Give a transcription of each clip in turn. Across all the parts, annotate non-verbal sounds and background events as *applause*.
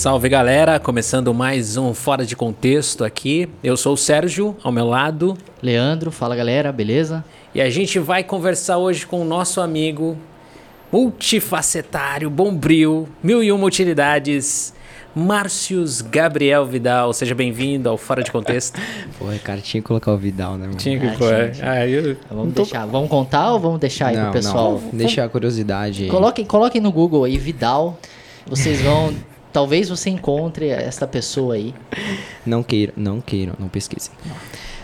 Salve galera, começando mais um Fora de Contexto aqui. Eu sou o Sérgio, ao meu lado. Leandro, fala galera, beleza? E a gente vai conversar hoje com o nosso amigo multifacetário, bombril, mil e uma utilidades, Márcios Gabriel Vidal. Seja bem-vindo ao Fora de Contexto. *laughs* Pô, cara, tinha que colocar o Vidal, né, mano? Tinha que Ah, pôr. tinha, tinha. Ah, eu... Vamos deixar, vamos contar ou vamos deixar aí não, pro pessoal? Não, deixa a curiosidade aí. Coloquem, coloquem no Google aí Vidal. Vocês vão, talvez você encontre essa pessoa aí. Não queiram, não queiram, não pesquisem.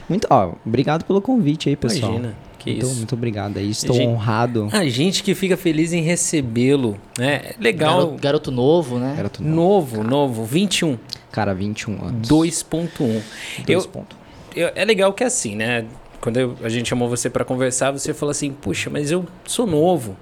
Muito, ó, obrigado pelo convite aí, pessoal. Imagina, que muito, isso. muito obrigado aí. Estou Gente- honrado. A gente que fica feliz em recebê-lo, né? Legal. Garoto, garoto novo, né? Era tudo Novo, novo, 21, Cara, 21 anos. 2.1. Dois Eu, pontos. eu- é legal que é assim, né? Quando eu- a gente chamou você pra conversar, você falou assim: puxa, mas eu sou novo.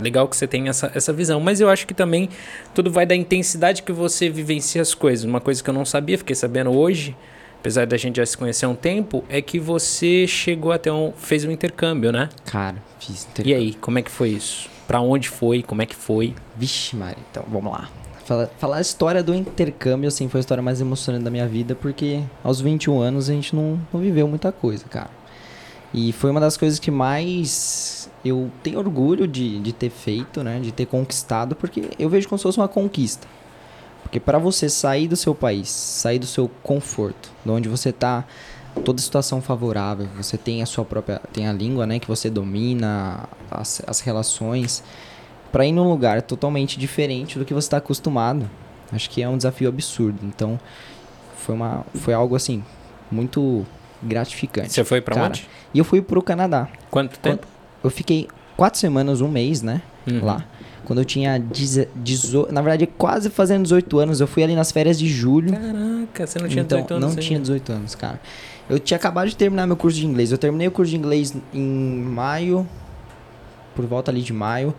Legal que você tem essa, essa visão. Mas eu acho que também tudo vai da intensidade que você vivencia as coisas. Uma coisa que eu não sabia, fiquei sabendo hoje, apesar da gente já se conhecer há um tempo, é que você chegou até um. fez um intercâmbio, né? Cara, fiz E intercâmbio. aí, como é que foi isso? Pra onde foi? Como é que foi? Vixe, Mari, então vamos lá. Fala- Falar a história do intercâmbio, assim, foi a história mais emocionante da minha vida, porque aos 21 anos a gente não, não viveu muita coisa, cara. E foi uma das coisas que mais eu tenho orgulho de, de ter feito, né? De ter conquistado, porque eu vejo como se fosse uma conquista. Porque para você sair do seu país, sair do seu conforto, de onde você tá, toda situação favorável, você tem a sua própria, tem a língua, né, que você domina, as, as relações, para ir num lugar totalmente diferente do que você está acostumado, acho que é um desafio absurdo. Então, foi uma, foi algo assim muito gratificante. Você foi pra Cara, onde? E eu fui pro Canadá. Quanto tempo? Eu fiquei quatro semanas, um mês, né? Uhum. Lá. Quando eu tinha 18, na verdade, quase fazendo 18 anos, eu fui ali nas férias de julho. Caraca, você não tinha então, 18 anos não ainda. tinha 18 anos, cara. Eu tinha acabado de terminar meu curso de inglês. Eu terminei o curso de inglês em maio, por volta ali de maio.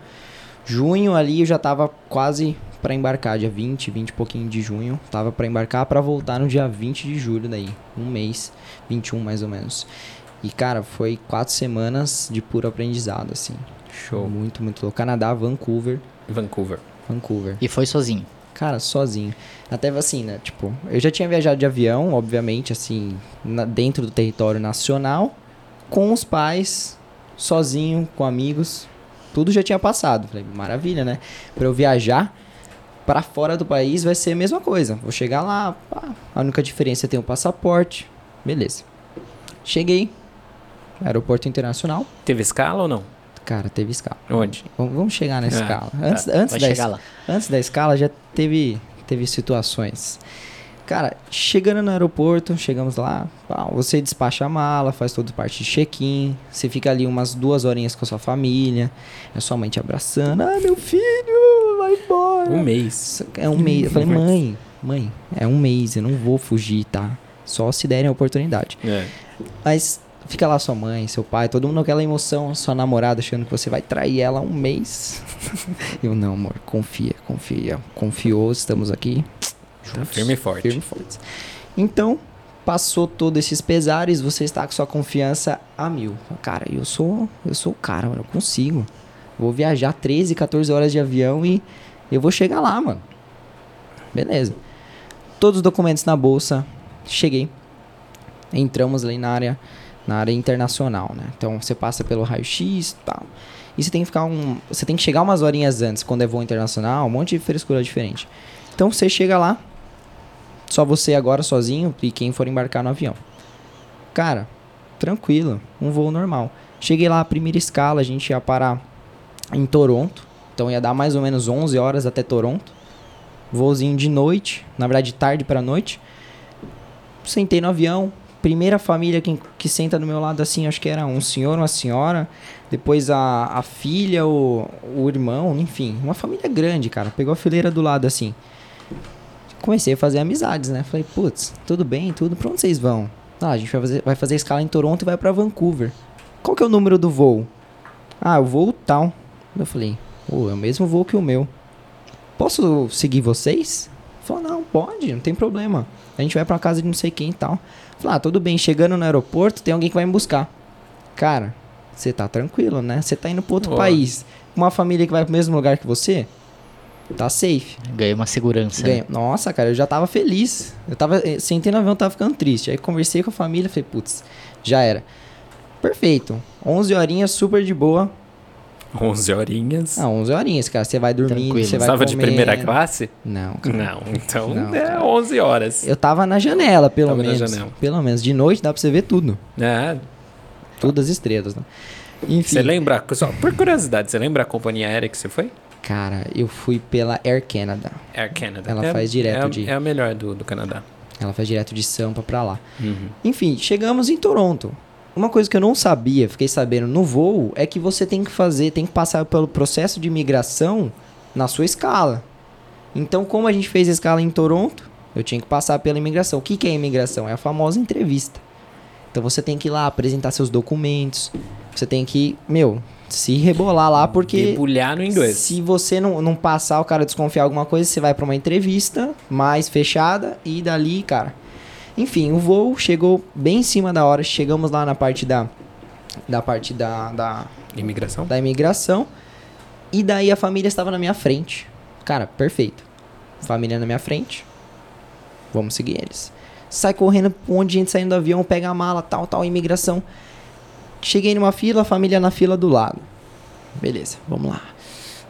Junho ali eu já tava quase pra embarcar, dia 20, 20 e pouquinho de junho. Tava pra embarcar pra voltar no dia 20 de julho daí, um mês, 21 mais ou menos. E cara, foi quatro semanas de puro aprendizado assim. Show. Muito, muito louco. Canadá, Vancouver, Vancouver. Vancouver. E foi sozinho. Cara, sozinho. Até assim, né? Tipo, eu já tinha viajado de avião, obviamente, assim, na- dentro do território nacional, com os pais, sozinho, com amigos. Tudo já tinha passado. Falei, maravilha, né? Pra eu viajar pra fora do país vai ser a mesma coisa. Vou chegar lá, pá, a única diferença é ter um passaporte. Beleza. Cheguei. Aeroporto Internacional. Teve escala ou não? Cara, teve escala. Onde? Vamos vamos chegar na Ah, escala. tá. Antes, antes Vai da es- lá. Antes da escala já teve, teve situações. Cara, chegando no aeroporto, chegamos lá, pá, você despacha a mala, faz toda parte de check-in, você fica ali umas duas horinhas com a sua família, é sua mãe te abraçando, ah, meu filho, vai embora. Um mês. É um mês. Eu falei, mãe, mãe, é um mês, eu não vou fugir, tá? Só se derem a oportunidade. É. Mas fica lá sua mãe, seu pai, todo mundo aquela emoção, sua namorada achando que você vai trair ela um mês. *laughs* Eu não, amor, confia, confia. Confiou, estamos aqui. Tá firme e forte. Firme e forte. Então, passou todos esses pesares, você está com sua confiança a mil. Cara, eu sou, eu sou o cara, mano, eu consigo. Vou viajar 13, 14 horas de avião e eu vou chegar lá, mano. Beleza. Todos os documentos na bolsa. Cheguei. Entramos ali na área, na área internacional, né? Então você passa pelo raio-x tal. E você tem que ficar um. Você tem que chegar umas horinhas antes, quando é voo internacional, um monte de frescura diferente. Então você chega lá, só você agora sozinho e quem for embarcar no avião. Cara, tranquilo, um voo normal. Cheguei lá, a primeira escala, a gente ia parar em Toronto. Então ia dar mais ou menos 11 horas até Toronto. Voozinho de noite, na verdade tarde para noite. Sentei no avião. Primeira família que, que senta do meu lado assim, acho que era um senhor, uma senhora. Depois a, a filha, o, o irmão, enfim. Uma família grande, cara. Pegou a fileira do lado assim. Comecei a fazer amizades, né? Falei, putz, tudo bem, tudo. Pra onde vocês vão? Ah, a gente vai fazer, vai fazer escala em Toronto e vai pra Vancouver. Qual que é o número do voo? Ah, o voo tal. Eu falei, pô, é o mesmo voo que o meu. Posso seguir vocês? Falou, não, pode, não tem problema. A gente vai pra casa de não sei quem e tal. Falei, ah, tudo bem, chegando no aeroporto, tem alguém que vai me buscar. Cara, você tá tranquilo, né? Você tá indo pra outro Ó. país. Uma família que vai pro mesmo lugar que você? Tá safe. Ganhei uma segurança. né? Ganha. Nossa, cara, eu já tava feliz. Eu tava. eh, Sentei no avião, tava ficando triste. Aí conversei com a família, falei, putz, já era. Perfeito. 11 horinhas, super de boa. 11 horinhas. Ah, 11 horinhas, cara. Você vai dormindo, Tranquilo. você vai Estava de primeira classe? Não, cara. Não, então Não, é cara. 11 horas. Eu tava na janela, pelo Tava na menos. janela. Pelo menos. De noite dá pra você ver tudo. É, Tudo as estrelas, né? Enfim. você lembra, só por curiosidade, você lembra a companhia aérea que você foi? Cara, eu fui pela Air Canada. Air Canada. Ela É- faz direto é, a- de- É a melhor do, do Canadá. Ela faz direto de Sampa pra lá. Uhum. Enfim, chegamos em Toronto. Uma coisa que eu não sabia, fiquei sabendo no voo, é que você tem que fazer, tem que passar pelo processo de imigração na sua escala. Então, como a gente fez a escala em Toronto, eu tinha que passar pela imigração. O que, que é imigração? É a famosa entrevista. Então você tem que ir lá apresentar seus documentos. Você tem que, meu, se rebolar lá, porque Debulhar no inglês. se você não, não passar, o cara desconfiar alguma coisa, você vai pra uma entrevista mais fechada e dali, cara. Enfim, o voo chegou bem em cima da hora. Chegamos lá na parte da da parte da, da, Imigração? da imigração. E daí a família estava na minha frente. Cara, perfeito. Família na minha frente. Vamos seguir eles. Sai correndo, um monte de gente saindo do avião, pega a mala, tal, tal, imigração. Cheguei numa fila, a família na fila do lado. Beleza, vamos lá.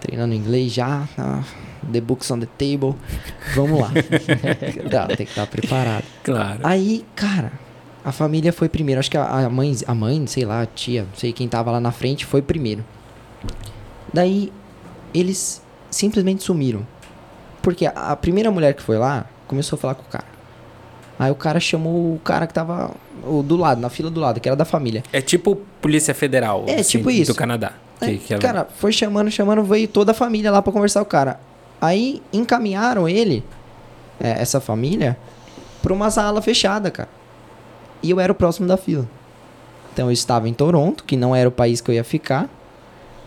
Treinando inglês já. ah, the books on the table. Vamos lá. *laughs* Tá, tem que estar preparado. Claro. Aí, cara, a família foi primeiro. Acho que a, a mãe, a mãe, sei lá, a tia, não sei quem tava lá na frente, foi primeiro. Daí, eles simplesmente sumiram. Porque a, a primeira mulher que foi lá começou a falar com o cara. Aí o cara chamou o cara que tava do lado, na fila do lado, que era da família. É tipo Polícia Federal. É, tipo isso. Do Canadá. Aí, que é- Cara, foi chamando, chamando, veio toda a família lá pra conversar com o cara. Aí encaminharam ele, é, essa família, pra uma sala fechada, cara. E eu era o próximo da fila. Então eu estava em Toronto, que não era o país que eu ia ficar,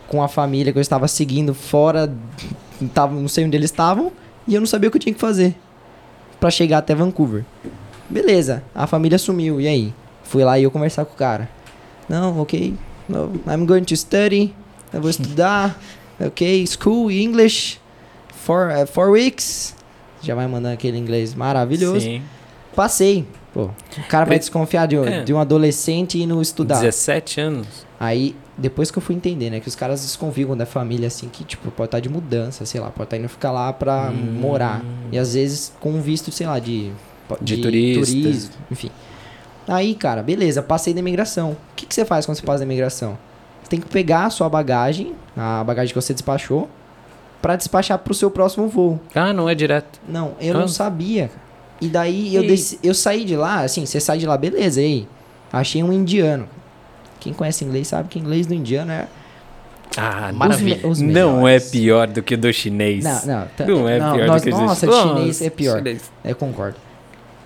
com a família que eu estava seguindo fora, tava, não sei onde eles estavam, e eu não sabia o que eu tinha que fazer pra chegar até Vancouver. Beleza, a família sumiu, e aí? Fui lá e eu conversar com o cara. Não, ok, no, I'm going to study, eu vou estudar, ok, school, English, for, uh, four weeks. Já vai mandando aquele inglês maravilhoso. Sim. Passei. Pô, o cara vai desconfiar de, um- É. de um adolescente indo estudar. 17 anos. Aí, depois que eu fui entender, né? Que os caras desconfiam da família, assim, que, tipo, pode estar de mudança, sei lá, pode estar indo ficar lá pra Hum. morar. E às vezes com visto, sei lá, de. De turista. turismo, enfim. Aí, cara, beleza, passei da imigração. O que, que você faz quando você passa da imigração? Você tem que pegar a sua bagagem, a bagagem que você despachou, pra despachar pro seu próximo voo. Ah, não é direto. Não, eu Ah. não sabia. E daí eu, E- desci- eu saí de lá, assim, você sai de lá, beleza, e aí? Achei um indiano. Quem conhece inglês sabe que inglês do indiano é. Ah, Maravilha. Os me- os não é pior do que do chinês. Não, não. tá- Não é pior nós- do que o Nossa, chinês. chinês é pior. chinês. Eu concordo.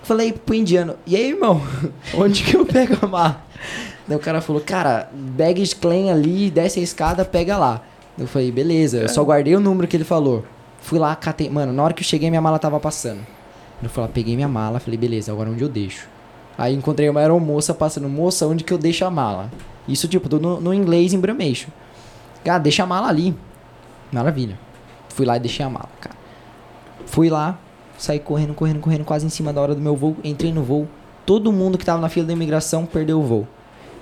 Falei pro indiano, e aí, irmão? *laughs* Onde que eu pego a mala? Daí o cara falou, cara, baggage claim ali, desce a escada, pega lá. Eu falei, beleza, eu só guardei o número que ele falou. Fui lá, catei. Mano, na hora que eu cheguei, minha mala tava passando. Eu lá, peguei minha mala, falei, beleza, agora onde eu deixo? Aí encontrei uma aeromoça passando, moça, onde que eu deixo a mala? Isso, tipo, no, no inglês em Brameixo. Cara, deixa a mala ali. Maravilha. Fui lá e deixei a mala, cara. Fui lá, saí correndo, correndo, correndo, quase em cima da hora do meu voo. Entrei no voo. Todo mundo que tava na fila da imigração perdeu o voo.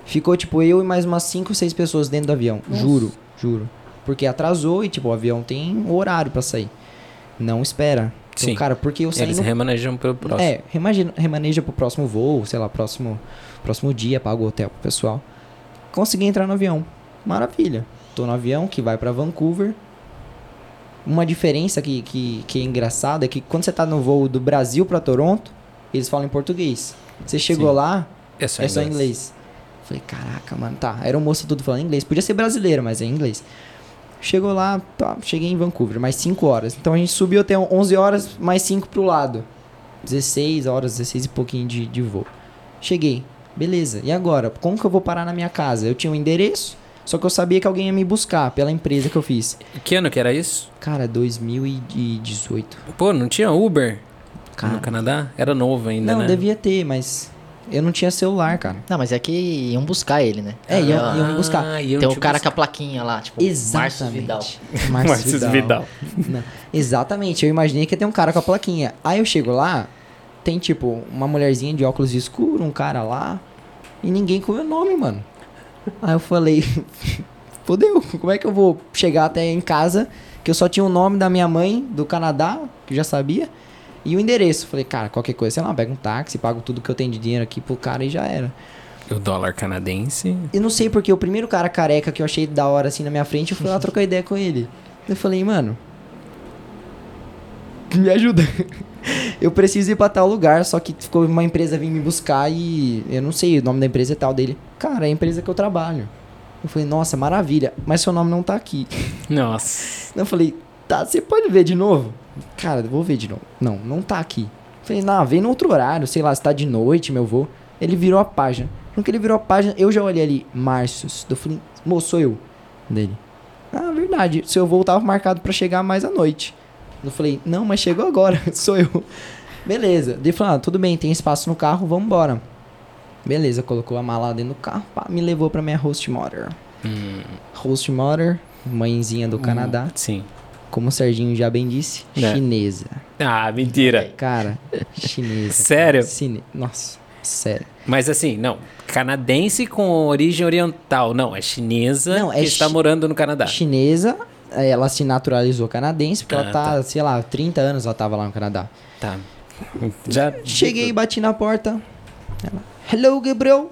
Ficou, tipo, eu e mais umas 5, 6 pessoas dentro do avião. Juro, juro. Porque atrasou e, tipo, o avião tem horário pra sair. Não espera. Então, Sim. cara, porque eu saí Eles no remanejam pelo próximo. é, remaneja, remaneja pro próximo voo, sei lá, próximo, próximo dia, paga o hotel pro pessoal. Consegui entrar no avião. Maravilha. Tô no avião que vai pra Vancouver. Uma diferença que, que, que é engraçada é que quando você tá no voo do Brasil pra Toronto, eles falam em português. Você chegou Sim. lá, É só é só inglês. Falei, caraca, mano, tá. Era um moço tudo falando inglês. Podia ser brasileiro, mas é inglês. Chegou lá, tá, cheguei em Vancouver, mais 5 horas. Então a gente subiu até 11 horas, mais 5 pro lado. 16 horas, 16 e pouquinho de, de voo. Cheguei, beleza. E agora? Como que eu vou parar na minha casa? Eu tinha um endereço, só que eu sabia que alguém ia me buscar pela empresa que eu fiz. Que ano que era isso? Cara, 2018. Pô, não tinha Uber Cara, no Canadá? Era novo ainda, não, né? devia ter, mas Eu não tinha celular, cara. Não, mas é que iam buscar ele, né? É, iam, Ah, iam me buscar. Iam Tem um te cara buscar. com a plaquinha lá, tipo, Márcio Vidal. *laughs* Exatamente. Márcio Vidal. *laughs* Não, exatamente, eu imaginei que ia ter um cara com a plaquinha. Aí eu chego lá, tem tipo uma mulherzinha de óculos escuro, um cara lá, e ninguém com o meu nome, mano. Aí eu falei, *laughs* fodeu, como é que eu vou chegar até em casa, que eu só tinha o nome da minha mãe do Canadá, que eu já sabia, e o endereço. Falei, cara, qualquer coisa, sei lá, pego um táxi, pago tudo que eu tenho de dinheiro aqui pro cara e já era. O dólar canadense. Eu não sei porque o primeiro cara careca que eu achei da hora assim na minha frente, eu fui lá *laughs* trocar ideia com ele. Eu falei, mano. *laughs* Me ajuda. Eu preciso ir pra tal lugar, só que ficou uma empresa vir me buscar e eu não sei, o nome da empresa é tal dele. Cara, é a empresa que eu trabalho. Eu falei, nossa, maravilha, mas seu nome não tá aqui. *laughs* Nossa. Eu falei, tá, você pode ver de novo? Cara, vou ver de novo. Não, não tá aqui. Falei, não, vem no outro horário, sei lá, se tá de noite, meu vô. Ele virou a página. No que ele virou a página, eu já olhei ali, Márcios. Eu falei, moço, sou eu. Dele. Ah, verdade, seu voo tava marcado pra chegar mais à noite. Eu falei, não, mas chegou agora, *laughs* sou eu. Beleza. Ele falou, ah, tudo bem, tem espaço no carro, vamos embora. Beleza, colocou a mala dentro do carro, pá, me levou pra minha host mother. Hum, Host mother, mãezinha do Canadá, sim. Como o Serginho já bem disse, É. chinesa. Ah, mentira. Cara, *laughs* chinesa. Sério? Cine... Nossa, sério. Mas assim, não. Canadense com origem oriental. Não, é chinesa Não, é que está chi- morando no Canadá. Chinesa, eh, ela se naturalizou canadense, porque Ah, ela tá, sei lá, 30 anos ela tava lá no Canadá. Tá. Já. Cheguei, bati na porta. Ela, hello, Gabriel.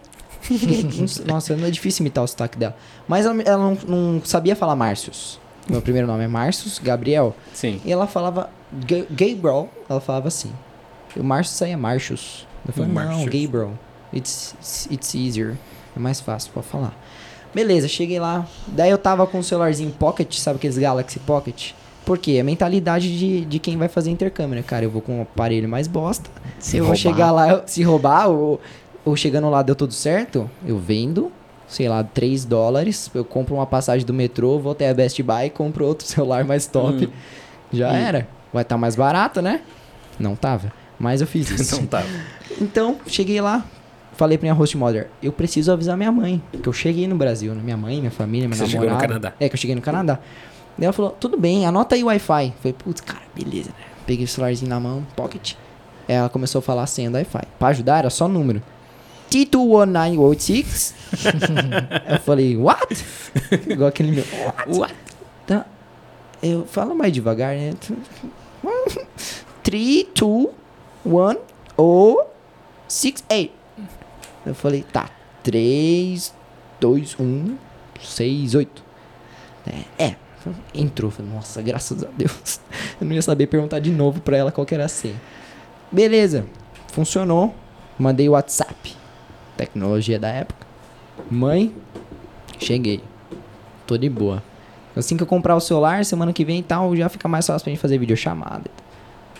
*laughs* Nossa, não é difícil imitar o sotaque dela. Mas ela, ela não, não sabia falar Márcios. Meu primeiro nome é Márcios Gabriel. Sim. E ela falava Ga- Gabriel, ela falava assim. E o Márcio saía Marcius. Eu falei, não, Marcius. Gabriel. It's, it's easier. É mais fácil pra falar. Beleza, cheguei lá. Daí eu tava com o celularzinho Pocket, sabe aqueles Galaxy Pocket? Por quê? É a mentalidade de, de quem vai fazer intercâmbio, né, cara? Eu vou com um aparelho mais bosta. Se eu vou roubar. chegar lá, eu- se roubar, ou, ou chegando lá deu tudo certo, eu vendo, sei lá, 3 dólares, eu compro uma passagem do metrô, vou até a Best Buy, compro outro *laughs* celular mais top. Hum. Já Hum. era. Vai estar mais barato, né? Não tava. Mas eu fiz *laughs* isso. Então tá. Então, cheguei lá, falei pra minha host mother, eu preciso avisar minha mãe, que eu cheguei no Brasil, né? Minha mãe, minha família, minha Você chegou no. Canadá. É, que eu cheguei no Canadá. Daí ela falou, tudo bem, anota aí o Wi-Fi. Falei, putz, cara, beleza, né? Peguei o celularzinho na mão, pocket. Ela começou a falar a senha do Wi-Fi. Pra ajudar, era só número. T21986. *laughs* eu falei, what? Igual aquele meu. What? What? Tá. Eu falo mais devagar, né? 3, 2, 1, ou 6, 8. Eu falei, tá. 3, 2, 1, 6, 8. É, é. Entrou. Falei, nossa, graças a Deus. *laughs* Eu não ia saber perguntar de novo pra ela qual que era a senha. Beleza. Funcionou. Mandei o WhatsApp. Tecnologia da época. Mãe, cheguei. Tô de boa. Assim que eu comprar o celular, semana que vem e tal, já fica mais fácil pra gente fazer videochamada.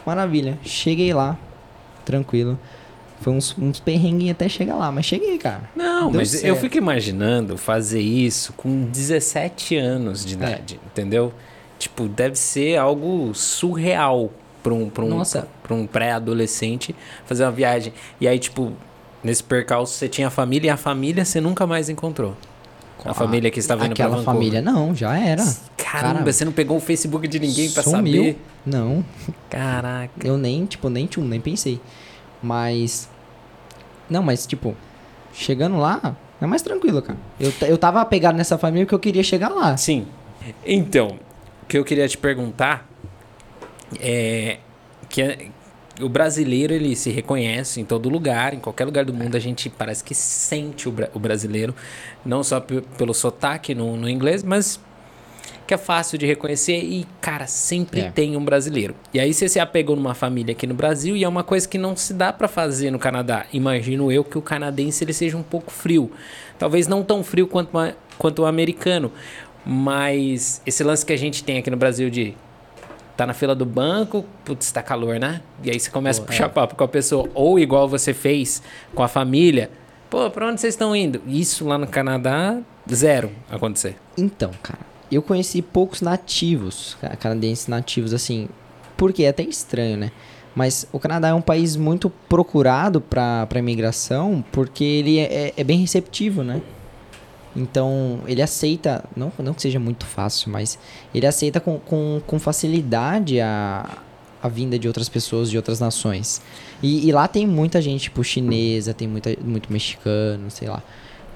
Maravilha. Cheguei lá. Tranquilo. Foi uns, uns perrenguinhos até chegar lá, mas cheguei, cara. Não, Deu mas eu certo. fico imaginando fazer isso com 17 anos de idade, entendeu? Tipo, deve ser algo surreal para um, pra um, pra um pré-adolescente fazer uma viagem. E aí, tipo, nesse percalço você tinha a família e a família você nunca mais encontrou. A família que estava indo pra Aquela família, não, já era. Caramba, Cara, você não pegou o Facebook de ninguém pra sumiu. saber? Não, Caraca. eu nem, tipo, nem tchum, nem pensei. Mas. Não, mas, tipo, chegando lá, é mais tranquilo, cara. Eu, eu tava apegado nessa família porque eu queria chegar lá. Sim. Então, o que eu queria te perguntar é que é- o brasileiro ele se reconhece em todo lugar, em qualquer lugar do mundo a gente parece que sente o, bra- o brasileiro, não só pe- pelo sotaque no, no inglês, mas que é fácil de reconhecer e, cara, sempre É. tem um brasileiro. E aí você se apegou numa família aqui no Brasil e é uma coisa que não se dá pra fazer no Canadá. Imagino eu que o canadense ele seja um pouco frio. Talvez não tão frio quanto, uma- quanto o americano, mas esse lance que a gente tem aqui no Brasil de tá na fila do banco, putz, tá calor, né? E aí você começa Pô, a puxar é. papo com a pessoa, ou igual você fez com a família. Pô, pra onde vocês estão indo? Isso lá no Canadá, zero acontecer. Então, cara, eu conheci poucos nativos, ca- canadenses nativos, assim. Porque é até estranho, né? Mas o Canadá é um país muito procurado para imigração porque ele é, é bem receptivo, né? Então, ele aceita, não, não que seja muito fácil, mas ele aceita com, com, com facilidade a, a vinda de outras pessoas de outras nações. E, e lá tem muita gente, tipo, chinesa, tem muita, muito mexicano, sei lá.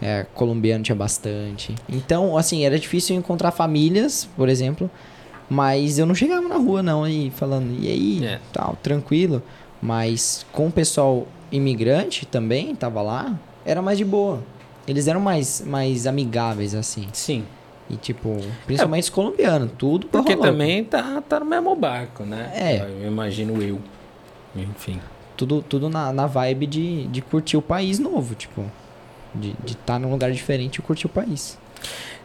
É, colombiano tinha bastante. Então, assim, era difícil encontrar famílias, por exemplo. Mas eu não chegava na rua, não, e falando, e aí, É. tal, tranquilo. Mas com o pessoal imigrante também, tava lá, era mais de boa. Eles eram mais, mais amigáveis, assim. Sim. E, tipo, principalmente os colombianos, tudo Porque também tá, tá no mesmo barco, né? É. Eu imagino eu. Enfim. Tudo, tudo na, na vibe de, de curtir o país novo, tipo. De estar de tá num lugar diferente e curtir o país.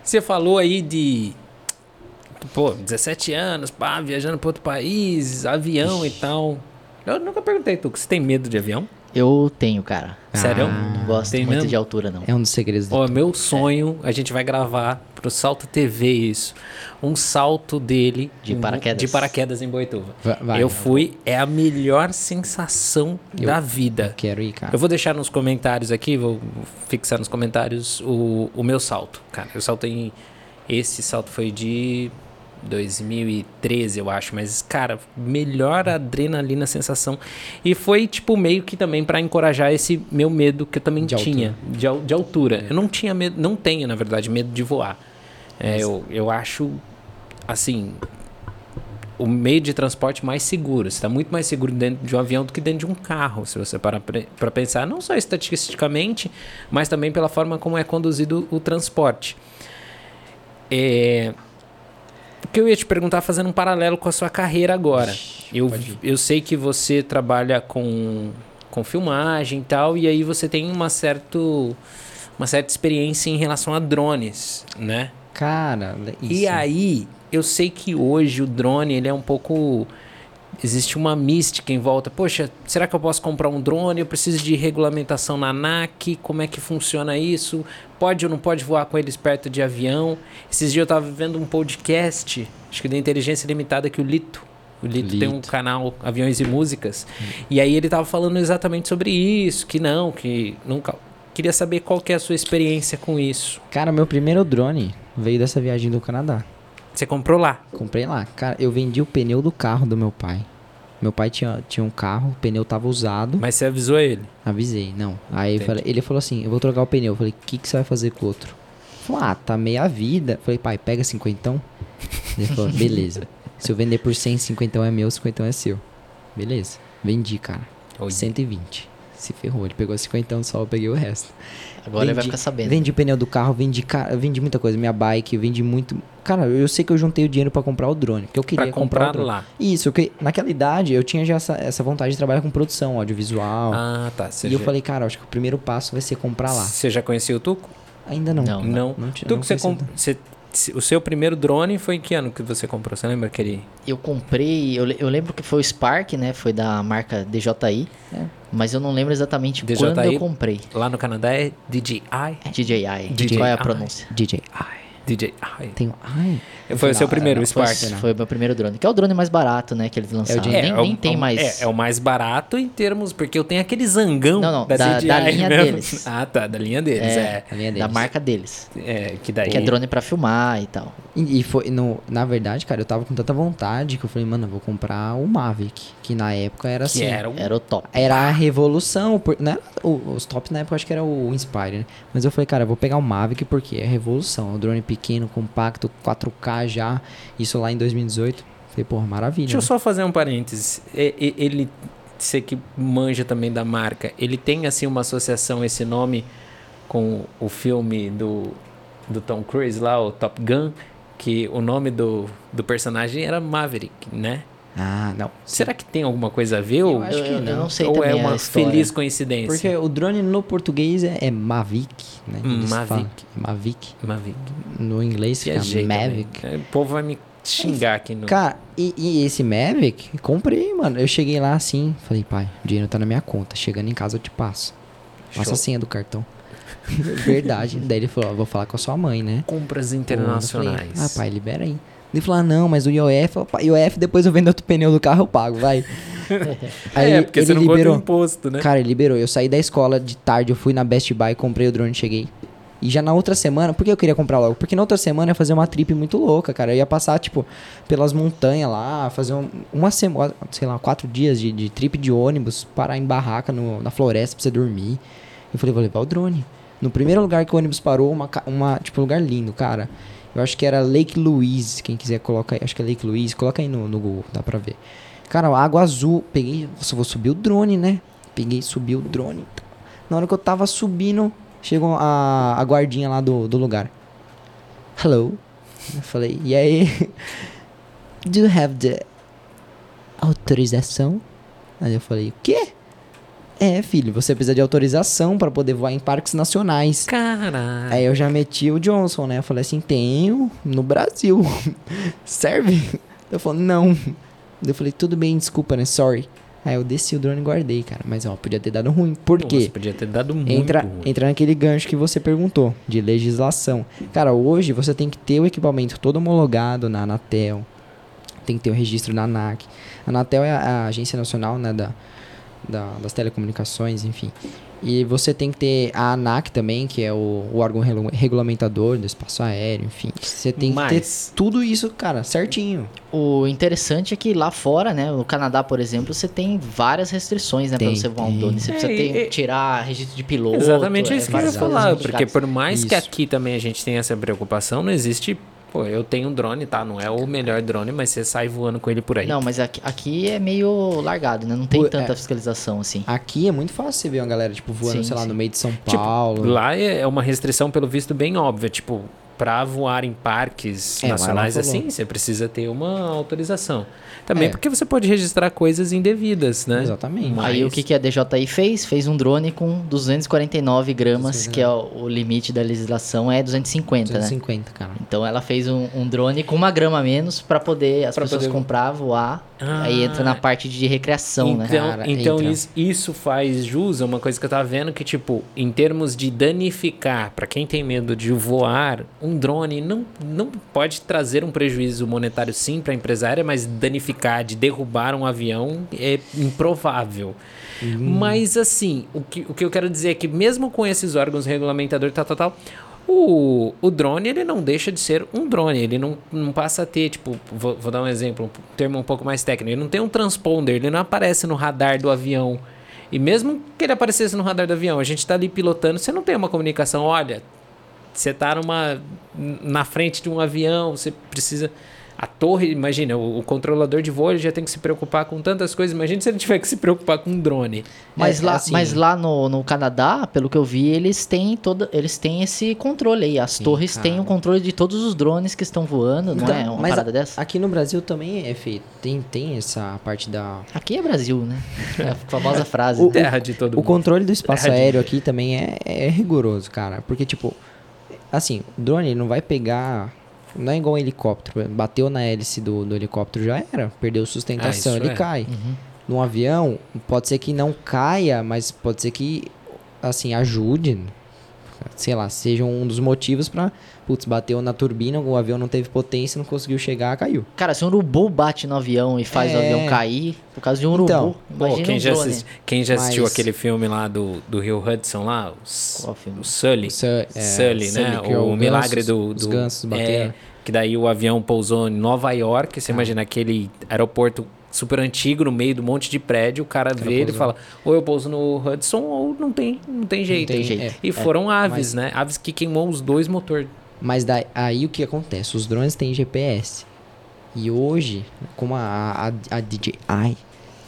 Você falou aí de. Pô, 17 anos, pá, viajando pra outro país, avião e tal. Eu nunca perguntei, tu, você tem medo de avião? Eu tenho, cara. Sério? Não gosto Tem muito mesmo? de altura, não. É um dos segredos do Ó, meu sonho, a gente vai gravar pro Salto TV isso. Um salto dele De um- paraquedas? de paraquedas em Boituva. Va- vai. eu fui, é a melhor sensação Eu- da vida. Quero ir, cara. Eu vou deixar nos comentários aqui, vou fixar nos comentários o, o meu salto. Cara, eu saltei. Esse salto foi de 2013, eu acho. Mas, cara, melhor adrenalina, sensação. E foi, tipo, meio que também pra encorajar esse meu medo que eu também De tinha. De, al- de altura. Eu não tinha medo, não tenho, na verdade, medo de voar. É, eu, eu acho, assim, o meio de transporte mais seguro. Você está muito mais seguro dentro de um avião do que dentro de um carro, se você parar para pensar, não só estatisticamente, mas também pela forma como é conduzido o transporte. É, que eu ia te perguntar, fazendo um paralelo com a sua carreira agora. Eu, eu sei que você trabalha com, com filmagem e tal, e aí você tem uma, certo, uma certa experiência em relação a drones, né? Cara, isso. E aí, eu sei que hoje o drone, ele é um pouco... Existe uma mística em volta. Poxa, será que eu posso comprar um drone? Eu preciso de regulamentação na ANAC. Como é que funciona isso? Pode ou não pode voar com eles perto de avião? Esses dias eu tava vendo um podcast, acho que da Inteligência Limitada, que o Lito. O Lito, tem um Lito. canal Aviões e Músicas. E aí ele tava falando exatamente sobre isso, que não, que nunca... Queria saber qual que é a sua experiência com isso. Cara, meu primeiro drone veio dessa viagem do Canadá. Você comprou lá? Comprei lá. Cara, eu vendi o pneu do carro do meu pai. Meu pai tinha, tinha um carro, o pneu tava usado. Mas você avisou ele? Avisei, não. Aí falei- ele falou assim: eu vou trocar o pneu. Eu falei: o que, que você vai fazer com o outro? Falou: ah, tá meia vida. Eu falei: pai, pega cinquentão. Ele falou: *laughs* beleza. Se eu vender por 100, cinquentão é meu, cinquentão é seu. Beleza. Vendi, cara. Oi. 120. Se ferrou. Ele pegou cinquentão só, eu peguei o resto. Agora ele vai Vendi- ficar sabendo. Vendi o pneu do carro, vendi, vendi muita coisa. Minha bike, vendi muito. Cara, eu sei que eu juntei o dinheiro pra comprar o drone. Que eu queria Pra comprar comprar lá. Isso, que naquela idade eu tinha já essa, essa vontade de trabalhar com produção audiovisual. Ah, tá. E eu já- falei, cara, acho que o primeiro passo vai ser comprar lá. Você já conhecia o Tuco? Ainda não. Não. Não. não tinha- Tuco, não você comp... O seu primeiro drone foi em que ano que você comprou? Você lembra aquele? Eu comprei, eu, eu lembro que foi o Spark, né? Foi da marca DJI. É. Mas eu não lembro exatamente DJI? quando eu comprei. Lá no Canadá é DJI. DJI. DJI. Qual é a pronúncia? DJI. DJI. Tem. Ai. Foi o seu primeiro, o Foi, Spark. não. foi o meu primeiro drone. Que é o drone mais barato, né? Que eles lançaram. de- nem é, nem tem é o- mais. É, é o mais barato em termos, porque eu tenho aquele zangão Não, não, da, da- DJI da linha mesmo. deles. *laughs* Ah, tá, da linha deles, é. Linha da deles. marca deles. É, que daí... Que é drone pra filmar e tal. E, e foi, no, na verdade, cara, eu tava com tanta vontade que eu falei, mano, eu vou comprar o Mavic. Que na época era Que assim. era um... Era o top. Era a revolução, por- né? O- os tops na época eu acho que era o Inspire, né? Mas eu falei, cara, eu vou pegar o Mavic porque é revolução. O drone pequeno, compacto, 4K já. Isso lá em 2018. Falei, porra, maravilha. Deixa eu né? só fazer um parênteses. Ele, você que manja também da marca, ele tem assim uma associação, esse nome, com o filme do, do Tom Cruise lá, o Top Gun, que o nome do, do personagem era Maverick, né? Ah, não. Será que tem alguma coisa a ver? ou acho eu, que eu- eu não. não sei ou é uma feliz coincidência? Porque o drone no português é, é Mavic, né? Eles Mavic. falam. Mavic. Mavic. No inglês fica Viajei Mavic. também. É, O povo vai me xingar aqui no... Cara, e, e esse Mavic, comprei, mano. Eu cheguei lá assim, falei, pai, o dinheiro tá na minha conta. Chegando em casa eu te passo. Passa a senha do cartão. *laughs* Verdade. Daí ele falou, ó, vou falar com a sua mãe, né? Compras Eu internacionais. falei, ah, pai, libera aí. Ele falou, ah, não, mas o IOF, eu falei, "Pai, IOF depois eu vendo outro pneu do carro, eu pago, vai. *laughs* Aí é, porque ele você não liberou. imposto, né? Cara, ele liberou. Eu saí da escola de tarde, eu fui na Best Buy, comprei o drone, cheguei. E já na outra semana, por que eu queria comprar logo? Porque na outra semana eu ia fazer uma trip muito louca, cara. Eu ia passar, tipo, pelas montanhas lá, fazer um- uma semana, sei lá, quatro dias de, de trip de ônibus, parar em barraca no- na floresta pra você dormir. Eu falei, vou levar o drone. No primeiro lugar que o ônibus parou, uma, uma tipo, um lugar lindo, cara. Eu acho que era Lake Louise, quem quiser coloca aí, acho que é Lake Louise, coloca aí no, no Google, dá pra ver. Cara, água azul, peguei, nossa, vou subir o drone, né? Peguei, subi o drone. Na hora que eu tava subindo, chegou a, a guardinha lá do, do lugar. Hello. Eu falei, e aí? *laughs* Do you have the autorização? Aí eu falei, o quê? É, filho, você precisa de autorização pra poder voar em parques nacionais. Caralho. Aí eu já meti o Johnson, né? Eu falei assim, tenho no Brasil. *laughs* Serve? Eu falei, não. Eu falei, tudo bem, desculpa, né? Sorry. Aí eu desci o drone e guardei, cara. Mas ó, podia ter dado ruim. Por Nossa, quê? podia ter dado muito Entra, ruim. entra naquele gancho que você perguntou, de legislação. Cara, hoje você tem que ter o equipamento todo homologado na Anatel. Tem que ter o registro na ANAC. A Anatel é a, a agência nacional né, da, da- das telecomunicações, enfim. E você tem que ter a ANAC também, que é o, o órgão regulamentador do espaço aéreo, enfim. Você tem que Mas- ter tudo isso, cara, certinho. O interessante é que lá fora, né, no Canadá, por exemplo, você tem várias restrições, né, Tem, pra você voar um tem. drone. Você É, precisa ter- e- tirar registro de piloto. Exatamente é, isso que eu ia falar. Porque por mais que Isso. aqui também a gente tenha essa preocupação, não existe. Pô, eu tenho um drone, tá? Não é o melhor drone, mas você sai voando com ele por aí. Não, mas aqui, aqui é meio largado, né? Não tem Pô, tanta é. fiscalização assim. Aqui é muito fácil você ver uma galera, tipo, voando, Sim, sei lá, sim. no meio de São Tipo, Paulo. Lá é é uma restrição, pelo visto, bem óbvia. Tipo, pra voar em parques É, nacionais assim, você precisa ter uma autorização. Também É. porque você pode registrar coisas indevidas, né? Exatamente. Mas- Aí o que, que a DJI fez? Fez um drone com 249 gramas, 249. que é o, o limite da legislação é 250, né? 250, cara. Então ela fez um, um drone com uma grama a menos pra poder as Pra pessoas poder- comprar, voar. Ah. Aí entra na parte de recreação, né? Então, Cara, então entra. isso, isso faz jus a uma coisa que eu tava vendo que, tipo, em termos de danificar, pra quem tem medo de voar, um drone não, não pode trazer um prejuízo monetário sim pra empresa aérea, mas danificar, de derrubar um avião é improvável. Mas assim, o que, o que eu quero dizer é que mesmo com esses órgãos regulamentadores, tal, tal, tal, o, o drone ele não deixa de ser um drone, ele não, não passa a ter, tipo, vou, vou dar um exemplo, um termo um pouco mais técnico, ele não tem um transponder, ele não aparece no radar do avião. E mesmo que ele aparecesse no radar do avião, a gente tá ali pilotando, você não tem uma comunicação, olha, você tá numa na frente de um avião, você precisa a torre, imagina, o, o controlador de voo já tem que se preocupar com tantas coisas. Imagina se ele tiver que se preocupar com um drone. Mas, É, lá, assim- mas lá no, no Canadá, pelo que eu vi, eles têm todo, eles têm esse controle aí. As Sim, torres têm cara. o controle de todos os drones que estão voando, não Então, é? Uma mas parada a- dessa? Aqui no Brasil também é feito. Tem, tem essa parte da. Aqui é Brasil, né? É a famosa *laughs* frase. O- né? Terra de todo O mundo. controle do espaço Tadinho. aéreo aqui também é, é rigoroso, cara. Porque, tipo, assim, o drone ele não vai pegar. Não é igual um helicóptero. Bateu na hélice do, do helicóptero, já era. Perdeu sustentação, Ah, ele é. cai. Uhum. Num avião, pode ser que não caia, mas pode ser que, assim, ajude. Sei lá, seja um dos motivos pra. Putz, bateu na turbina, o avião não teve potência, não conseguiu chegar, caiu. Cara, se um urubu bate no avião e faz o É. avião cair, por causa de um urubu, Então, Pô, imagina quem, um já quem já assistiu Mas- aquele filme lá do, do Rio Hudson lá? O, Qual filme? o Sully. Su- é, Sully, né? que é o, milagre gansos- do, Os do gansos é, bateram. que daí o avião pousou em Nova York. Você imagina aquele aeroporto super antigo no meio um monte de prédio. O cara vê ele pousou. fala: ou eu pouso no Hudson ou não tem, não tem jeito. tem hein? jeito. É, E foram aves, mas- né? Aves que queimou os dois motores. Mas daí, aí o que acontece? Os drones têm GPS. E hoje, como a, a, a DJI,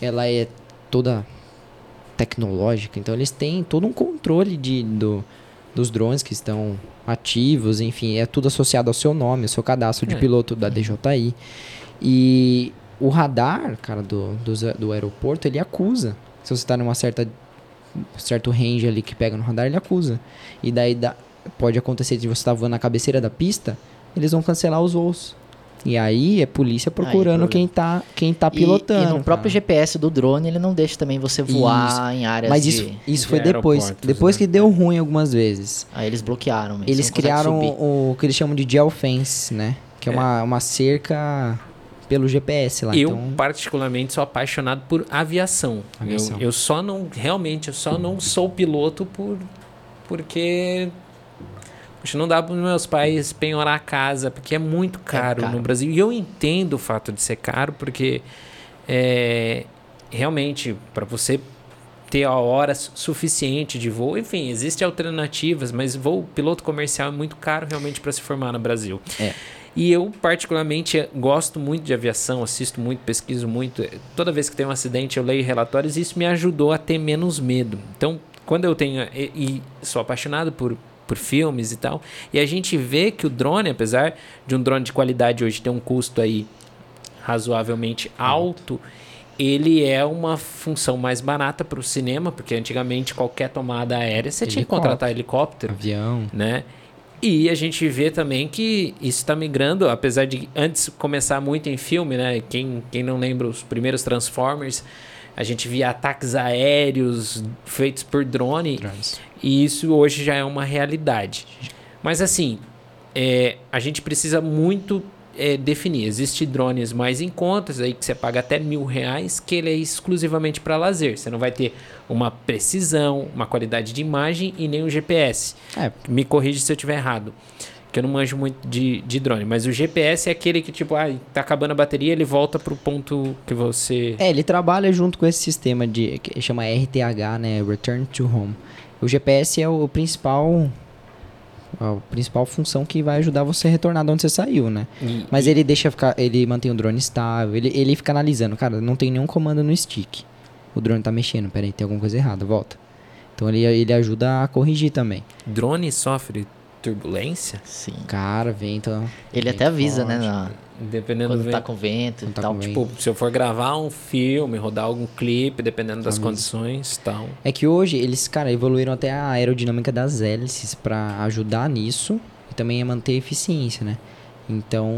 ela é toda tecnológica, então eles têm todo um controle de, do, dos drones que estão ativos, enfim, é tudo associado ao seu nome, ao seu cadastro de É. piloto da DJI. E o radar, cara, do, dos a- do aeroporto, ele acusa. Se você está numa certa certo range ali que pega no radar, ele acusa. E daí dá- pode acontecer de você estar voando na cabeceira da pista, eles vão cancelar os voos. E aí é polícia procurando problema. quem tá quem tá E- pilotando. E, no próprio cara. GPS do drone, ele não deixa também você voar em áreas Mas de... isso, isso de foi depois. Depois né? que deu ruim algumas vezes. Aí eles bloquearam. mesmo, Eles criaram o, o que eles chamam de gel fence, né? Que é, É. Uma, uma cerca pelo GPS lá. Eu, então, particularmente, sou apaixonado por aviação. Aviação. Eu, eu só não, realmente, eu só não sou piloto por porque poxa, não dá para meus pais penhorar a casa, porque é muito caro, caro. no Brasil. E eu entendo o fato de ser caro, porque é, realmente, para você ter a hora su- suficiente de voo, enfim, existem alternativas, mas voo piloto comercial é muito caro realmente para se formar no Brasil. É. E eu, particularmente, gosto muito de aviação, assisto muito, pesquiso muito. Toda vez que tem um acidente, eu leio relatórios e isso me ajudou a ter menos medo. Então, quando eu tenho. E, e sou apaixonado por, por filmes e tal. E a gente vê que o drone, apesar de um drone de qualidade hoje ter um custo aí razoavelmente alto, ele é uma função mais barata para o cinema, porque antigamente qualquer tomada aérea você tinha que Helicóptero. contratar helicóptero avião. né? E a gente vê também que isso está migrando, apesar de antes começar muito em filme, né? Quem, quem não lembra os primeiros Transformers, a gente via ataques aéreos feitos por drone, e isso hoje já é uma realidade. Mas assim, é, a gente precisa muito é, definir. Existem drones mais em contas, aí que você paga até mil reais, que ele é exclusivamente para lazer. Você não vai ter uma precisão, uma qualidade de imagem e nem um GPS. É, Me corrige se eu estiver errado. Que eu não manjo muito de, de drone. Mas o GPS é aquele que, tipo, ah, tá acabando a bateria, ele volta pro ponto que você. É, ele trabalha junto com esse sistema de que chama RTH, né, Return to Home. O GPS é o principal a principal função que vai ajudar você a retornar de onde você saiu, né? E- Mas ele deixa ficar, ele mantém o drone estável, ele, ele fica analisando, cara, não tem nenhum comando no stick. O drone tá mexendo, peraí, tem alguma coisa errada, volta. Então ele, ele ajuda a corrigir também. drone sofre turbulência? Sim. Cara, vento. Ele vento até avisa, né? forte. na- Dependendo quando do tá vento. com vento e tá tal. com vento. Tipo, se eu for gravar um filme, rodar algum clipe, dependendo das Avisa. condições e tal. É que hoje eles, cara, evoluíram até a aerodinâmica das hélices pra ajudar nisso e também a manter a eficiência, né? Então,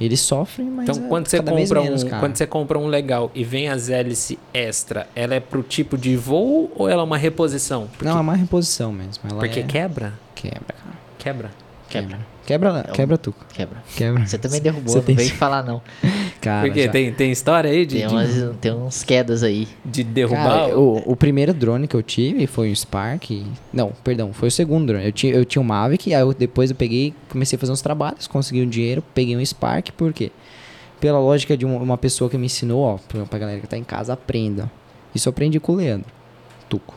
eles sofrem, mas Então, é quando você, cada vez compra menos, um, cara. quando você compra um legal e vem as hélice extra, ela é pro tipo de voo ou ela é uma reposição? Porque, Não, é uma reposição mesmo. Ela porque é... quebra? quebra, cara. Quebra. Quebra. Quebra, É um- quebra tu. Quebra. Quebra. Você também *laughs* derrubou, Você não tem- veio *laughs* falar não. Cara, Porque já- tem, tem história aí de, Tem, de, umas, tem uns quedas aí. de derrubar? Cara, o, o primeiro drone que eu tive foi um Spark. Não, perdão, foi o segundo drone. Eu tinha, eu tinha um Mavic, aí eu, depois eu peguei, comecei a fazer uns trabalhos, consegui um dinheiro, peguei um Spark, por quê? Pela lógica de um- uma pessoa que me ensinou, ó, pra, pra galera que tá em casa, aprenda. Isso eu aprendi com o Leandro. Tuco.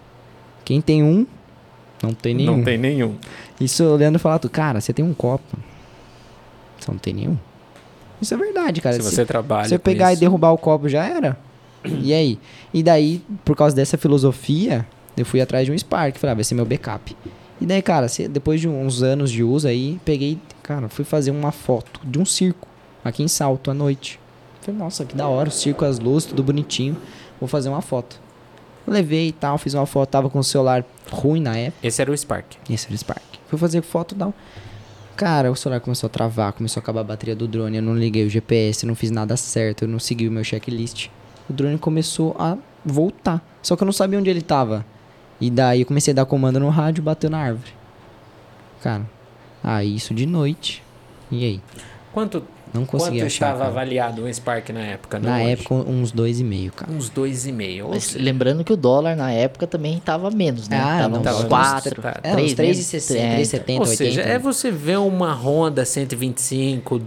Quem tem um, não tem nenhum. Não tem nenhum. Isso o Leandro fala, tu, cara, você tem um copo. Você não tem nenhum. Isso é verdade, cara. Se Se- você trabalha se eu pegar e isso. derrubar o copo, já era. *clears throat* E aí? E daí, por causa dessa filosofia, eu fui atrás de um Spark. Falei, ah, vai ser meu backup. E daí, cara, depois de uns anos de uso aí, peguei, cara, fui fazer uma foto de um circo aqui em Salto à noite. Falei, nossa, que da hora, o circo, as luzes, tudo bonitinho. Vou fazer uma foto. Levei e tal, fiz uma foto, tava com o celular ruim na época. Esse era o Spark. Esse era o Spark. Fui fazer foto tal. Cara, o celular começou a travar, começou a acabar a bateria do drone, eu não liguei o GPS, não fiz nada certo, eu não segui o meu checklist. O drone começou a voltar. Só que eu não sabia onde ele tava. E daí eu comecei a dar comando no rádio bateu na árvore. Cara, aí isso de noite. E aí? Quanto, Não consegui quanto achar. estava cara. avaliado um Spark na época? Na hoje? época, uns dois e meio, cara. Uns dois e meio. ou Mas seja, lembrando que o dólar na época também tava menos, né? Ah, tava não, uns tava 4, uns- É, uns 3, 3,60, né? 3,70, Ou seja, 80. é você ver uma Honda 125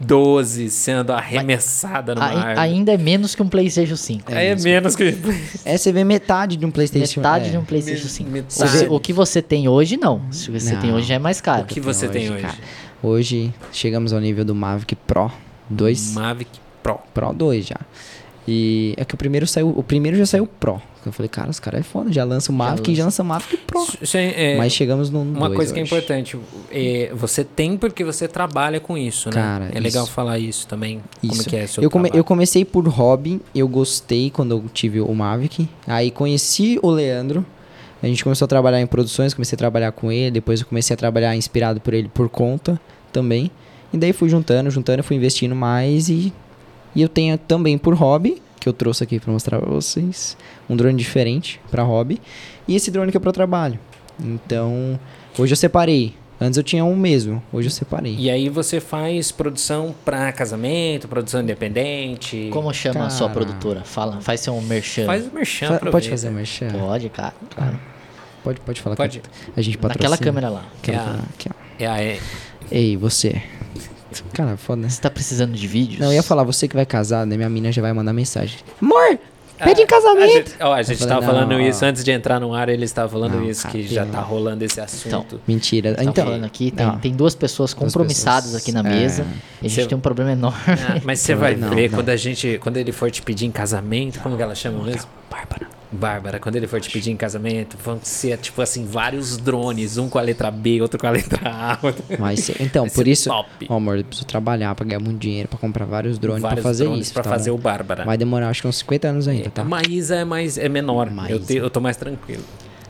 2012 sendo arremessada numa Ai- árvore. ainda é menos que um PlayStation 5. Aí é menos que. *laughs* É, você vê metade de um Playstation. Metade é. de um PlayStation Me- 5. metade. O, que você tem hoje, não. Se o que você tem Não. hoje já é mais caro. O que você tem hoje? cara. Hoje chegamos ao nível do Mavic Pro 2. Mavic Pro. Pro 2 já. E é que o primeiro saiu. O primeiro já saiu Pro. Eu falei, cara, os caras é foda, já lança o Mavic e já lança o Mavic Pro. É- é Mas chegamos no uma 2 coisa que é hoje. importante. é, você tem porque você trabalha com isso, né? Cara, é legal isso. falar isso também. Como Isso. que é seu Eu, come- eu comecei por hobby, eu gostei quando eu tive o Mavic. Aí conheci o Leandro. A gente começou a trabalhar em produções, comecei a trabalhar com ele. Depois eu comecei a trabalhar inspirado por ele por conta também. E daí fui juntando, juntando, fui investindo mais. E, e eu tenho também por hobby, que eu trouxe aqui pra mostrar pra vocês, um drone diferente pra hobby. E esse drone que é pro trabalho. Então, hoje eu separei Antes eu tinha um mesmo, hoje eu separei. E aí você faz produção pra casamento, produção independente. Como chama a sua Cara. produtora? Fala, faz seu merchan. Faz o merchan, Fa- pode fazer um merchan? Pode, cara. Claro. Pode, pode falar Pode. a gente patrocina. Naquela câmera lá. Aquela É a- câmera, aqui, ó. É a é, Ei, você. Cara, foda, né? Você tá precisando de vídeos? Não, eu ia falar, você que vai casar, né? Minha mina já vai mandar mensagem. Amor, pede em A casamento. gente, ó, a gente falei, tava falando não, isso antes de entrar no ar, ele estava falando Não, isso, cara, que já tá rolando esse assunto. Mentira. Tá então, falando aqui, tem, tem duas pessoas compromissadas pessoas, aqui na é. mesa. E a gente Você- tem um problema enorme. Ah, mas você *laughs* vai Não, ver não. quando a gente. Quando ele for te pedir em casamento, como que ela chama mesmo? Bárbara. Bárbara, quando ele for te pedir em casamento, vão ser, tipo assim, vários drones, um com a letra B, outro com a letra A. *laughs* Mas, *laughs* então, Vai por isso, top. ó, amor, eu preciso trabalhar pra ganhar muito dinheiro, pra comprar vários drones, vários pra fazer drones isso. pra tá fazer bom? o Bárbara. Vai demorar, acho que uns 50 anos ainda, A tá? Maísa é mais é menor. Eu, Maísa. te- eu tô mais tranquilo.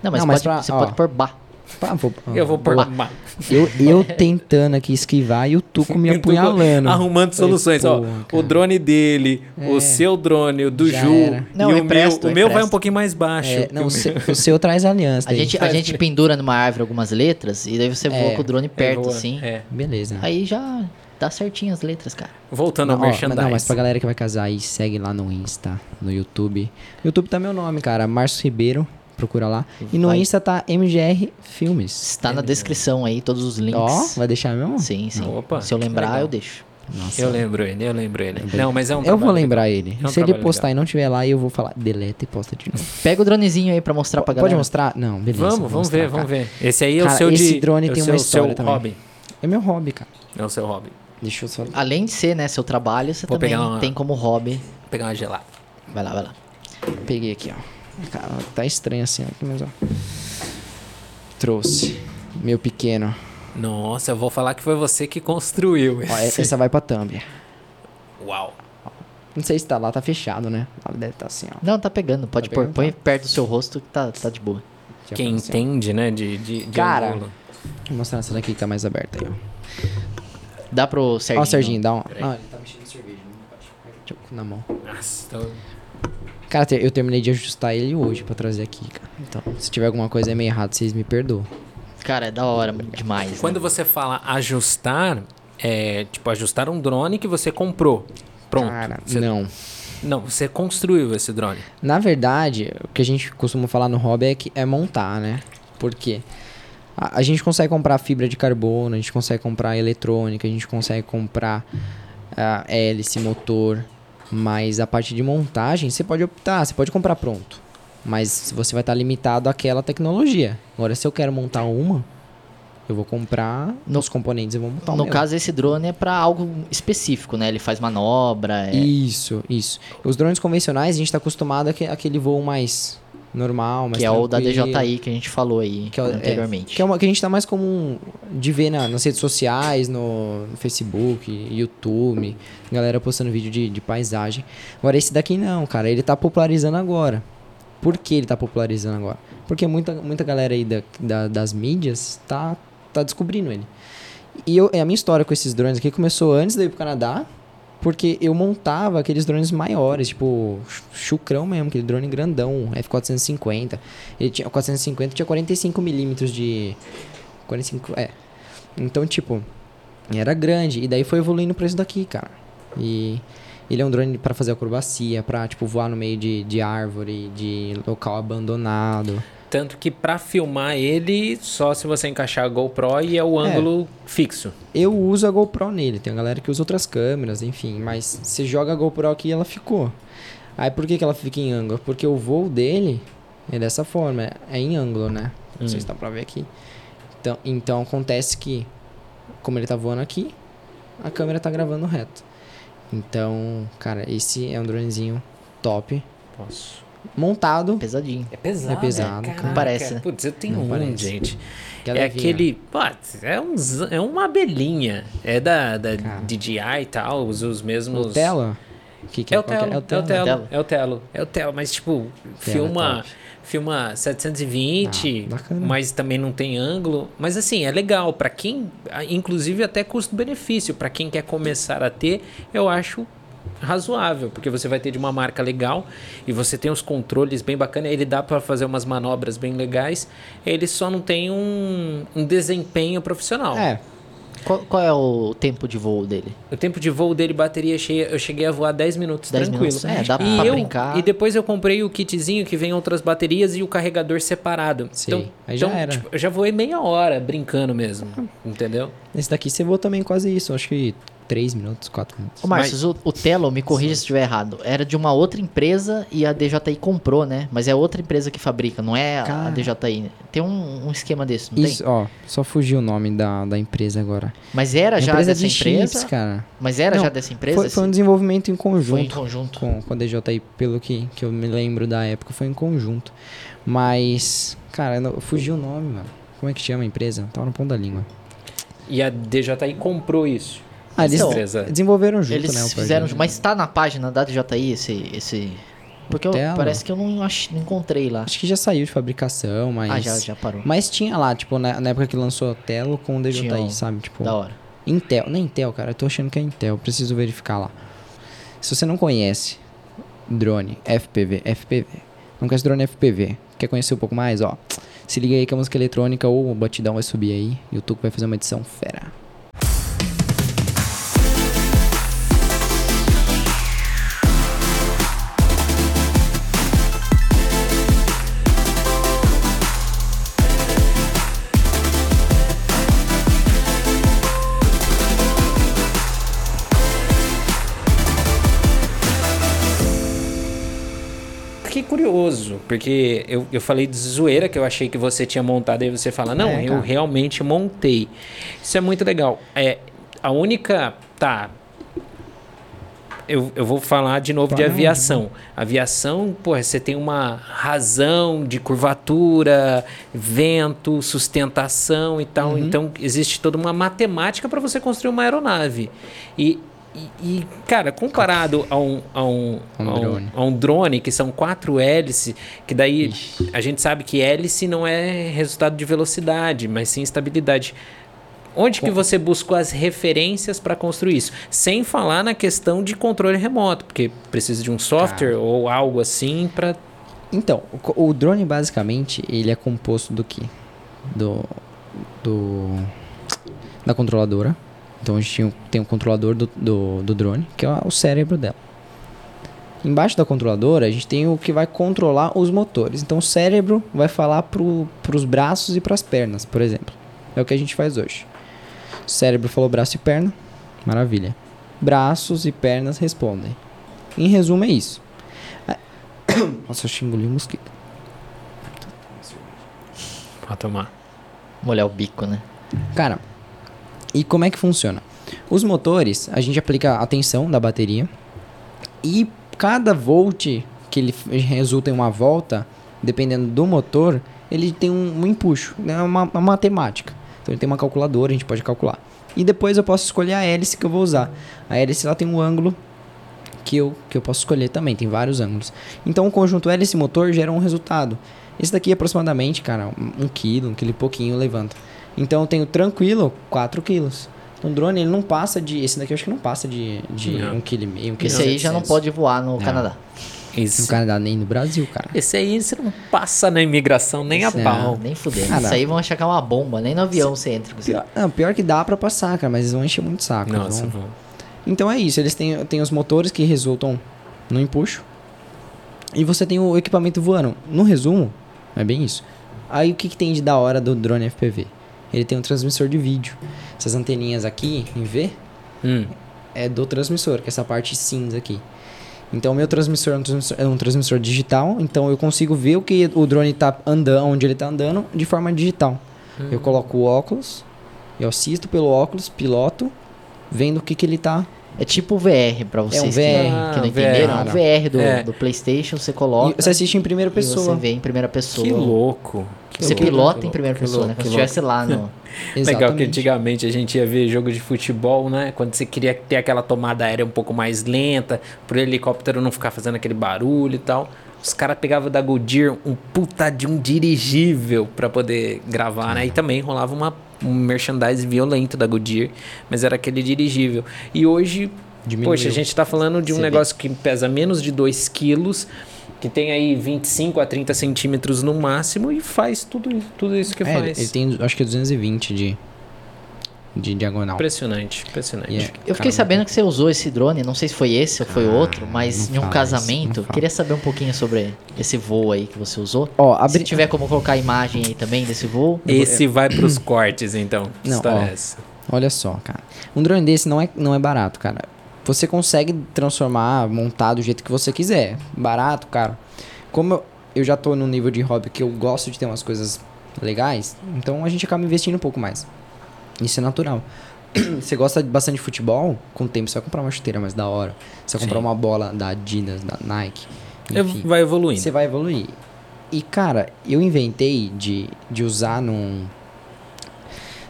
Não, mas, Não, mas pode, pra- você ó. pode pôr bar. Pá, vou- Eu vou por. Ma- Eu, eu tentando aqui esquivar e o Tuco me *laughs* apunhalando. Arrumando Falei, soluções. Ó, porra, o drone dele, É. o seu drone, o do Já Ju. era. Não, e o empresto, meu, eu o meu vai um pouquinho mais baixo. É, não, o seu, o seu traz aliança. A gente, a gente pendura numa árvore algumas letras e daí você voa É. com o drone É, perto, voa. assim. É. Beleza. Aí já dá certinho as letras, cara. Voltando Não, ao ó, mas, merchandising. não, mas pra galera que vai casar aí, segue lá no Insta, no YouTube. YouTube tá meu nome, cara. Márcio Ribeiro. Procura lá. E no Vai. Insta tá MGR Filmes. Está na descrição aí todos os links. Ó, vai deixar mesmo? Sim, sim. Opa, Se eu lembrar, legal. eu deixo. Nossa. Eu lembro ele, eu lembro ele. Não, mas é um Eu vou lembrar legal. ele. É um Se ele postar legal. e não tiver lá, eu vou falar, deleta e posta de novo. Pega o dronezinho aí pra mostrar pra galera. Pode mostrar? Não, beleza. Vamos, vamos mostrar, ver, cara. vamos ver. Esse aí é Cara, o seu esse de, drone é tem seu, uma seu história também. hobby. É meu hobby, cara. É o seu hobby. Deixa eu só... Além de ser, né, seu trabalho, você Vou também pegar uma- tem como hobby. Vou pegar uma gelada. Vai lá, vai lá. Peguei aqui, ó. Cara, tá estranho assim, ó. Mas, ó. Trouxe. Meu pequeno. Nossa, eu vou falar que foi você que construiu Ó, esse. essa vai pra thumb. Uau. Não sei se tá lá, tá fechado, né? Deve estar assim, ó. Não, tá pegando. Pode Tá pôr. pegando, Põe tá. perto do seu rosto que tá, tá de boa. Já Quem assim, ó. entende, né, de, de, de Cara, ângulo. Vou mostrar essa daqui que tá mais aberta aí, ó. Dá pro Serginho. Ó, o Serginho, dá um. Não, ele tá mexendo em cerveja, eu na mão. Nossa, então... Cara, eu terminei de ajustar ele hoje pra trazer aqui, cara. Então, se tiver alguma coisa meio errada, vocês me perdoam. Cara, é da hora demais. né? Quando você fala ajustar, é tipo ajustar um drone que você comprou. Pronto. Cara, Você- não. Não, você construiu esse drone. Na verdade, o que a gente costuma falar no hobby é, que é montar, né? Por quê? A, a gente consegue comprar fibra de carbono, a gente consegue comprar eletrônica, a gente consegue comprar ah, hélice, motor, mas a parte de montagem você pode optar, você pode comprar pronto. Mas você vai estar limitado àquela tecnologia. Agora, se eu quero montar uma, eu vou comprar No- os componentes e vou montar No caso, esse drone é pra algo específico, né? Ele faz manobra. É... Isso, isso. Os drones convencionais, a gente está acostumado àque- àquele voo mais normal, mais Que é o da. DJI que a gente falou aí Que é é, anteriormente. Que é uma que a gente tá mais comum de ver na- nas redes sociais, no, no Facebook, YouTube, galera postando vídeo de, de paisagem. Agora esse daqui não, cara, ele tá popularizando agora. Por que ele tá popularizando agora? Porque muita, muita galera aí da, da- das mídias tá, tá descobrindo ele. E eu, a minha história com esses drones aqui começou antes de eu ir pro Canadá, porque eu montava aqueles drones maiores, tipo ch- chucrão mesmo, aquele drone grandão, F450. Ele tinha o 450 tinha 45 milímetros de 45, é. Então, tipo, era grande e daí foi evoluindo pra isso daqui, cara. E ele é um drone pra fazer acrobacia, pra tipo voar no meio de, de árvore, de local abandonado. Tanto que pra filmar ele, só se você encaixar a GoPro e é o É. ângulo fixo. Eu uso a GoPro nele, tem a galera que usa outras câmeras, enfim, mas você joga a GoPro aqui e ela ficou. Aí por que, que ela fica em ângulo? Porque o voo dele é dessa forma, é- é em ângulo, né? Não sei Hum. se dá pra ver aqui. Então, então acontece que, como ele tá voando aqui, a câmera tá gravando reto. Então, cara, esse é um dronezinho top, Posso. Montado. Pesadinho. É pesado. É pesado, né? cara. Não parece, né? Putz, eu tenho Não um, parece. gente. que É levinho. aquele. Putz, é, um, é uma abelhinha. É da, da Cara. DJI e tal, usa os mesmos. O Tela? Que que É o qual que Telo, é o Tela? Telo, Telo. é o Telo, é o Telo, mas tipo, Telo é filma, filma 720, Ah, mas também não tem ângulo, mas assim, é legal pra quem, inclusive até custo-benefício, pra quem quer começar a ter, eu acho razoável, porque você vai ter de uma marca legal e você tem os controles bem bacanas, ele dá para fazer umas manobras bem legais, ele só não tem um, um desempenho profissional. É, Qual, qual é o tempo de voo dele? O tempo de voo dele, bateria cheia, eu cheguei a voar 10 minutos 10 tranquilo. minutos, é, dá e pra eu, brincar. E depois eu comprei o kitzinho que vem outras baterias e o carregador separado. Sei, Então, aí já então, era. tipo, eu já voei meia hora brincando mesmo, entendeu? esse daqui você voa também quase isso. Acho que 3 minutos, 4 minutos. Ô, Márcio, o, o Telo, me corrija se estiver errado, era de uma outra empresa e a DJI comprou, né? Mas é outra empresa que fabrica, não é a- a Cara. DJI. Tem um, um esquema desse, não Isso, tem? ó, só fugiu o nome da, da empresa agora. Mas era já empresa dessa de empresa? chips, cara. Mas era Não, já dessa empresa? Foi, foi um esse- desenvolvimento em Foi em conjunto. conjunto. com, com a DJI, pelo que, que eu me lembro da época, foi em conjunto. Mas, cara, não- fugiu o nome, mano. Como é que chama a empresa? Tava no ponto da língua. E a DJI comprou isso. Ah, eles Então, desenvolveram junto, Eles né? o fizeram, projeto. mas tá na página da DJI esse. esse... Porque eu- parece que eu não, ach- não encontrei lá. Acho que já saiu de fabricação, mas... Ah, já, já parou. Mas tinha lá, tipo, na, na época que lançou a Telo com o DJI, Tinha sabe? Tipo, Da hora. Intel. Não é Intel, cara. Eu tô achando que é Intel. Preciso verificar lá. Se você não conhece drone FPV, FPV. Não conhece drone FPV. Quer conhecer um pouco mais, ó. Se liga aí que a música eletrônica ou o batidão vai subir aí. E o Tuco vai fazer uma edição fera. Porque eu, eu falei de zoeira que eu achei que você tinha montado, aí você fala, não, É, eu realmente montei. Isso é muito legal. É, a única. Tá. Eu, eu vou falar de novo de Fala, não, aviação. Aviação, porra, você tem uma razão de curvatura, vento, sustentação e tal. Então, existe toda uma matemática para você construir uma aeronave. E, e, e, cara, comparado a um, a um, Um a um- drone. a um drone, que são quatro hélices, que daí a gente sabe que hélice não é resultado de velocidade, mas sim estabilidade. Onde que você buscou as referências para construir isso? Sem falar na questão de controle remoto, porque precisa de um software ou algo assim para Então, o o drone basicamente, ele é composto do que? Do. Do. Da controladora. Então a gente tinha tem um controlador do, do, do drone, que é o cérebro dela. Embaixo da controladora, a gente tem o que vai controlar os motores. Então o cérebro vai falar pro, pros braços e pras pernas, por exemplo. É o que a gente faz hoje. O cérebro falou braço e perna, maravilha. Braços e pernas respondem. Em resumo, é isso. *coughs* Nossa, eu engoli um mosquito. tomar. Molhar o bico, né? Cara, e como é que funciona? Os motores, a gente aplica a tensão da bateria e cada volt que ele resulta em uma volta, dependendo do motor, ele tem um, um empuxo, né? uma, uma matemática. Então ele tem uma calculadora, a gente pode calcular. E depois eu posso escolher a hélice que eu vou usar. A hélice lá tem um ângulo que eu, que eu posso escolher também, tem vários ângulos. Então o conjunto hélice motor gera um resultado. Esse daqui é aproximadamente, cara, um quilo, um quilo e pouquinho levanta. Então eu tenho tranquilo 4 quilos. Então o drone ele não passa de. Esse daqui eu acho que não passa de, de Não. um quilo e meio, um Esse aí já não 700. pode voar no Canadá. No Esse, Canadá nem no Brasil, cara. esse aí você não passa na imigração nem Esse a pau. Nem fuder. Ah, Isso não. aí vão achar que é uma bomba. Nem no avião você entra. com isso. Pior, não, pior que dá pra passar, cara, mas eles vão encher muito saco. Nossa, vão- vão. Então é isso, eles têm, têm os motores que resultam no empuxo. E você tem o equipamento voando. No resumo, é bem isso. Aí o que, que tem de da hora do drone FPV? Ele tem um transmissor de vídeo. Essas anteninhas aqui, em V, Hum. é do transmissor, que é essa parte cinza aqui. Então, o meu transmissor é um transmissor, é um transmissor digital, então eu consigo ver o que o drone está andando, onde ele está andando, de forma digital. Eu coloco o óculos, eu assisto pelo óculos, piloto, vendo o que, que ele tá. É tipo VR pra vocês um que- VR. que, não Ah, entenderam. É um VR. VR do, É. do PlayStation, você E coloca. você assiste em primeira e pessoa. você vê em primeira pessoa. Que louco. Que Você louco, pilota que em primeira louco, pessoa, que né? Como se louco, estivesse lá no. *laughs* Legal que antigamente a gente ia ver jogo de futebol, né? Quando você queria ter aquela tomada aérea um pouco mais lenta, pro helicóptero não ficar fazendo aquele barulho e tal. Os caras pegavam da Goodyear um puta de um dirigível pra poder gravar, né? E também rolava uma, um merchandise violento da Goodyear, mas era aquele dirigível. E hoje, Diminuiu. Poxa, a gente tá falando de um Você vê. negócio que pesa menos de 2 quilos, que tem aí 25 a 30 centímetros no máximo e faz tudo, isso- tudo isso que É, faz. ele tem, acho que 220 de, de diagonal. Impressionante, impressionante. É- Eu fiquei Caramba. sabendo que você usou esse drone, não sei se foi esse ou foi Ah, outro, mas em um casamento. isso. Queria saber um pouquinho sobre esse voo aí que você usou. Ó, Se abri... tiver como colocar a imagem aí também desse voo. Esse vai pros *coughs* cortes, então. Não, ó. é? Olha só, cara. Um drone desse não é, não é barato, cara. Você consegue transformar, montar do jeito que você quiser. Barato, cara. Como eu, eu já tô num nível de hobby que eu gosto de ter umas coisas legais, então a gente acaba investindo um pouco mais. Isso é natural. *clears throat* Você gosta bastante de futebol? Com o tempo você vai comprar uma chuteira mais da hora. Você vai comprar Sim. uma bola da Adidas, da Nike. Enfim. vai evoluindo. Você vai evoluir. E, cara, eu inventei de, de usar num.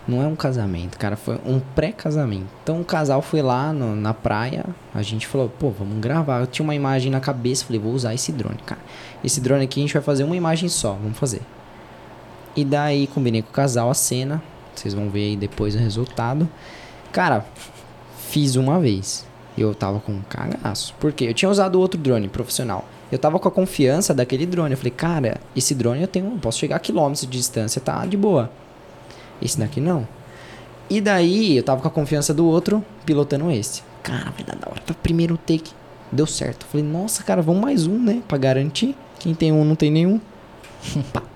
Não é um casamento, cara, foi um pré-casamento. Então o casal foi lá no- na praia, a gente falou, pô, vamos gravar. Eu tinha uma imagem na cabeça, falei, vou usar esse drone, cara. Esse drone aqui a gente vai fazer uma imagem só, vamos fazer. E daí combinei com o casal a cena, vocês vão ver aí depois o resultado. Cara, fiz uma vez. Eu tava com um cagaço. Porque eu tinha usado outro drone profissional. Eu tava com a confiança daquele drone. Eu falei, cara, esse drone eu tenho. Posso chegar a quilômetros de distância, tá de boa. Esse daqui não. E daí eu tava com a confiança do outro, pilotando esse. Cara, vai dar da hora. Tá, Primeiro take. Deu certo. Eu falei, nossa, cara, vamos mais um, né? Pra garantir. Quem tem um não tem nenhum.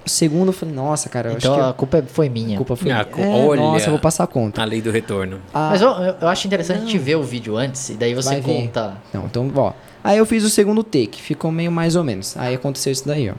O segundo eu falei, nossa, cara, eu Então acho que a culpa foi minha. a culpa foi. Minha. É, olha. Nossa, eu vou passar a conta. A lei do retorno. Ah, Mas eu, eu- eu acho interessante a gente ver o vídeo antes e daí você Vai ver. conta. Não, então, ó. Aí eu fiz o segundo take, ficou meio mais ou menos. Aí aconteceu isso daí, ó.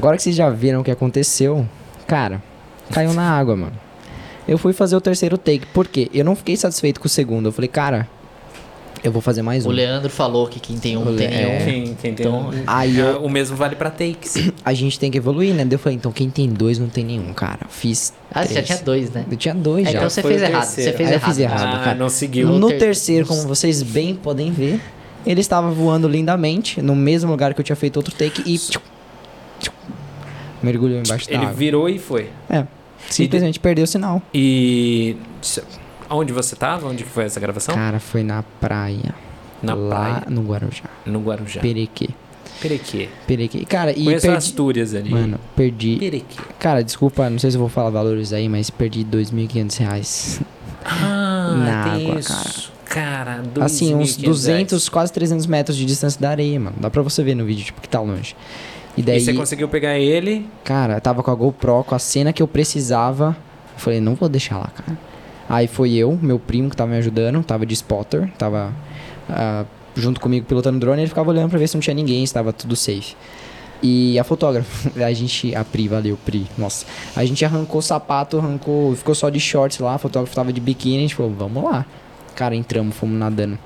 Agora que vocês já viram o que aconteceu, cara, caiu na água, mano. Eu fui fazer o terceiro take, por quê? Eu não fiquei satisfeito com o segundo. Eu falei, cara, eu vou fazer mais O um. Leandro falou que quem tem um O tem Le- nenhum. é. Quem, quem tem Então, um- aí É, eu- O mesmo vale pra takes. *clears throat* A gente tem que evoluir, né? Eu falei, então quem tem dois não tem nenhum, cara. Fiz. Ah, você já tinha dois, né? Eu tinha dois É, já. então você Foi fez o errado. terceiro. Você fez Aí eu errado. fiz errado. ah, cara. não seguiu. No ter- terceiro, como vocês bem podem ver, ele estava voando lindamente no mesmo lugar que eu tinha feito outro take e mergulhou embaixo da Ele água. virou e foi. É, simplesmente perdeu o sinal. E. Onde você tava? Onde foi essa gravação? Cara, foi na praia. Na lá praia. no Guarujá. No Guarujá. Perequê. Perequê. Perequê. Cara, e Conheço perdi... Astúrias ali. Mano, perdi... Perequê. Cara, desculpa, não sei se eu vou falar valores aí, mas perdi 2.500 reais. Ah, *laughs* Na tem água, isso. Cara, assim, uns 2.500 200, quase 300 metros de distância da areia, mano. Dá pra você ver no vídeo, tipo, que tá longe. E E daí, você conseguiu pegar ele? cara, eu tava com a GoPro, com a cena que eu precisava. Eu falei, não vou deixar lá, cara. Aí foi eu, meu primo que tava me ajudando, tava de spotter, tava ah, junto comigo pilotando o drone, ele ficava olhando pra ver se não tinha ninguém, se tava tudo safe. E a fotógrafa, *laughs* a gente, a Pri, valeu, Pri, nossa. A gente arrancou o sapato, arrancou, ficou só de shorts lá, a fotógrafa tava de biquíni, a gente falou, vamos lá. Cara, entramos, fomos nadando.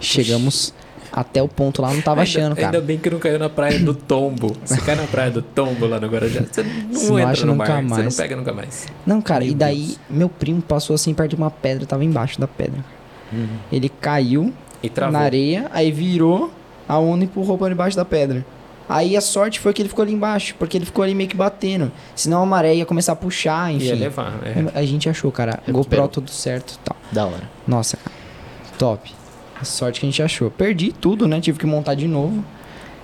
Chegamos até o ponto lá, não tava ainda, achando, cara. Ainda bem que não caiu na praia do Tombo. Se cai na praia do Tombo lá no Guarujá, você não Você entra acha no nunca mar. Você não mais. pega nunca mais. Não, cara, Meu e daí Deus. meu primo passou assim perto de uma pedra, tava embaixo da pedra. Ele caiu E na areia, aí virou, a onda empurrou pra debaixo da pedra. Aí a sorte foi que ele ficou ali embaixo, porque ele ficou ali meio que batendo. Senão a maré ia começar a puxar, enfim. Ia levar, é. A gente achou, cara. Recuperou. GoPro tudo certo e tal. Da hora. Nossa, cara. Top. A sorte que a gente achou. Perdi tudo, né? Tive que montar de novo.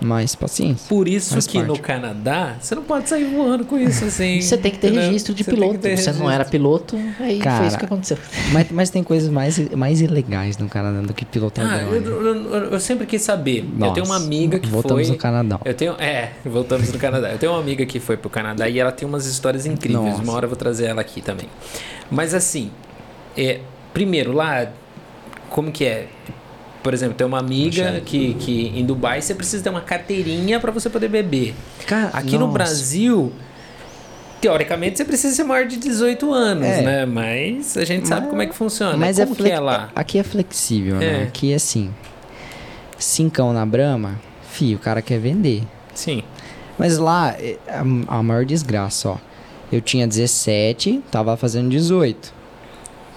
Mas paciência. Por isso que parte. no Canadá, você não pode sair voando com isso assim. Você tem que ter entendeu? registro de Você piloto. Você não registro. era piloto, aí foi Cara, isso que aconteceu. Mas, mas tem coisas mais, mais ilegais no Canadá do que pilotar Ah, eu, eu- eu- eu sempre quis saber. eu Nossa, tenho uma amiga que voltamos foi. no Canadá. Eu tenho. É, voltamos no Canadá. Eu tenho uma amiga que foi pro Canadá e ela tem umas histórias incríveis. Nossa. Uma hora eu vou trazer ela aqui também. Mas assim, é, primeiro, lá, como que é? Por exemplo, tem uma amiga que, que em Dubai você precisa ter uma carteirinha para você poder beber. Cara, Aqui no nossa. Brasil, teoricamente você precisa ser maior de 18 anos, É. né? Mas a gente sabe Mas- como é que funciona. Mas como é, que flex- é lá? Aqui é flexível, É. né? Aqui é assim. Cincão na Brama, fio, o cara quer vender. Sim. Mas lá, é a, a maior desgraça, ó. Eu tinha 17, tava fazendo 18.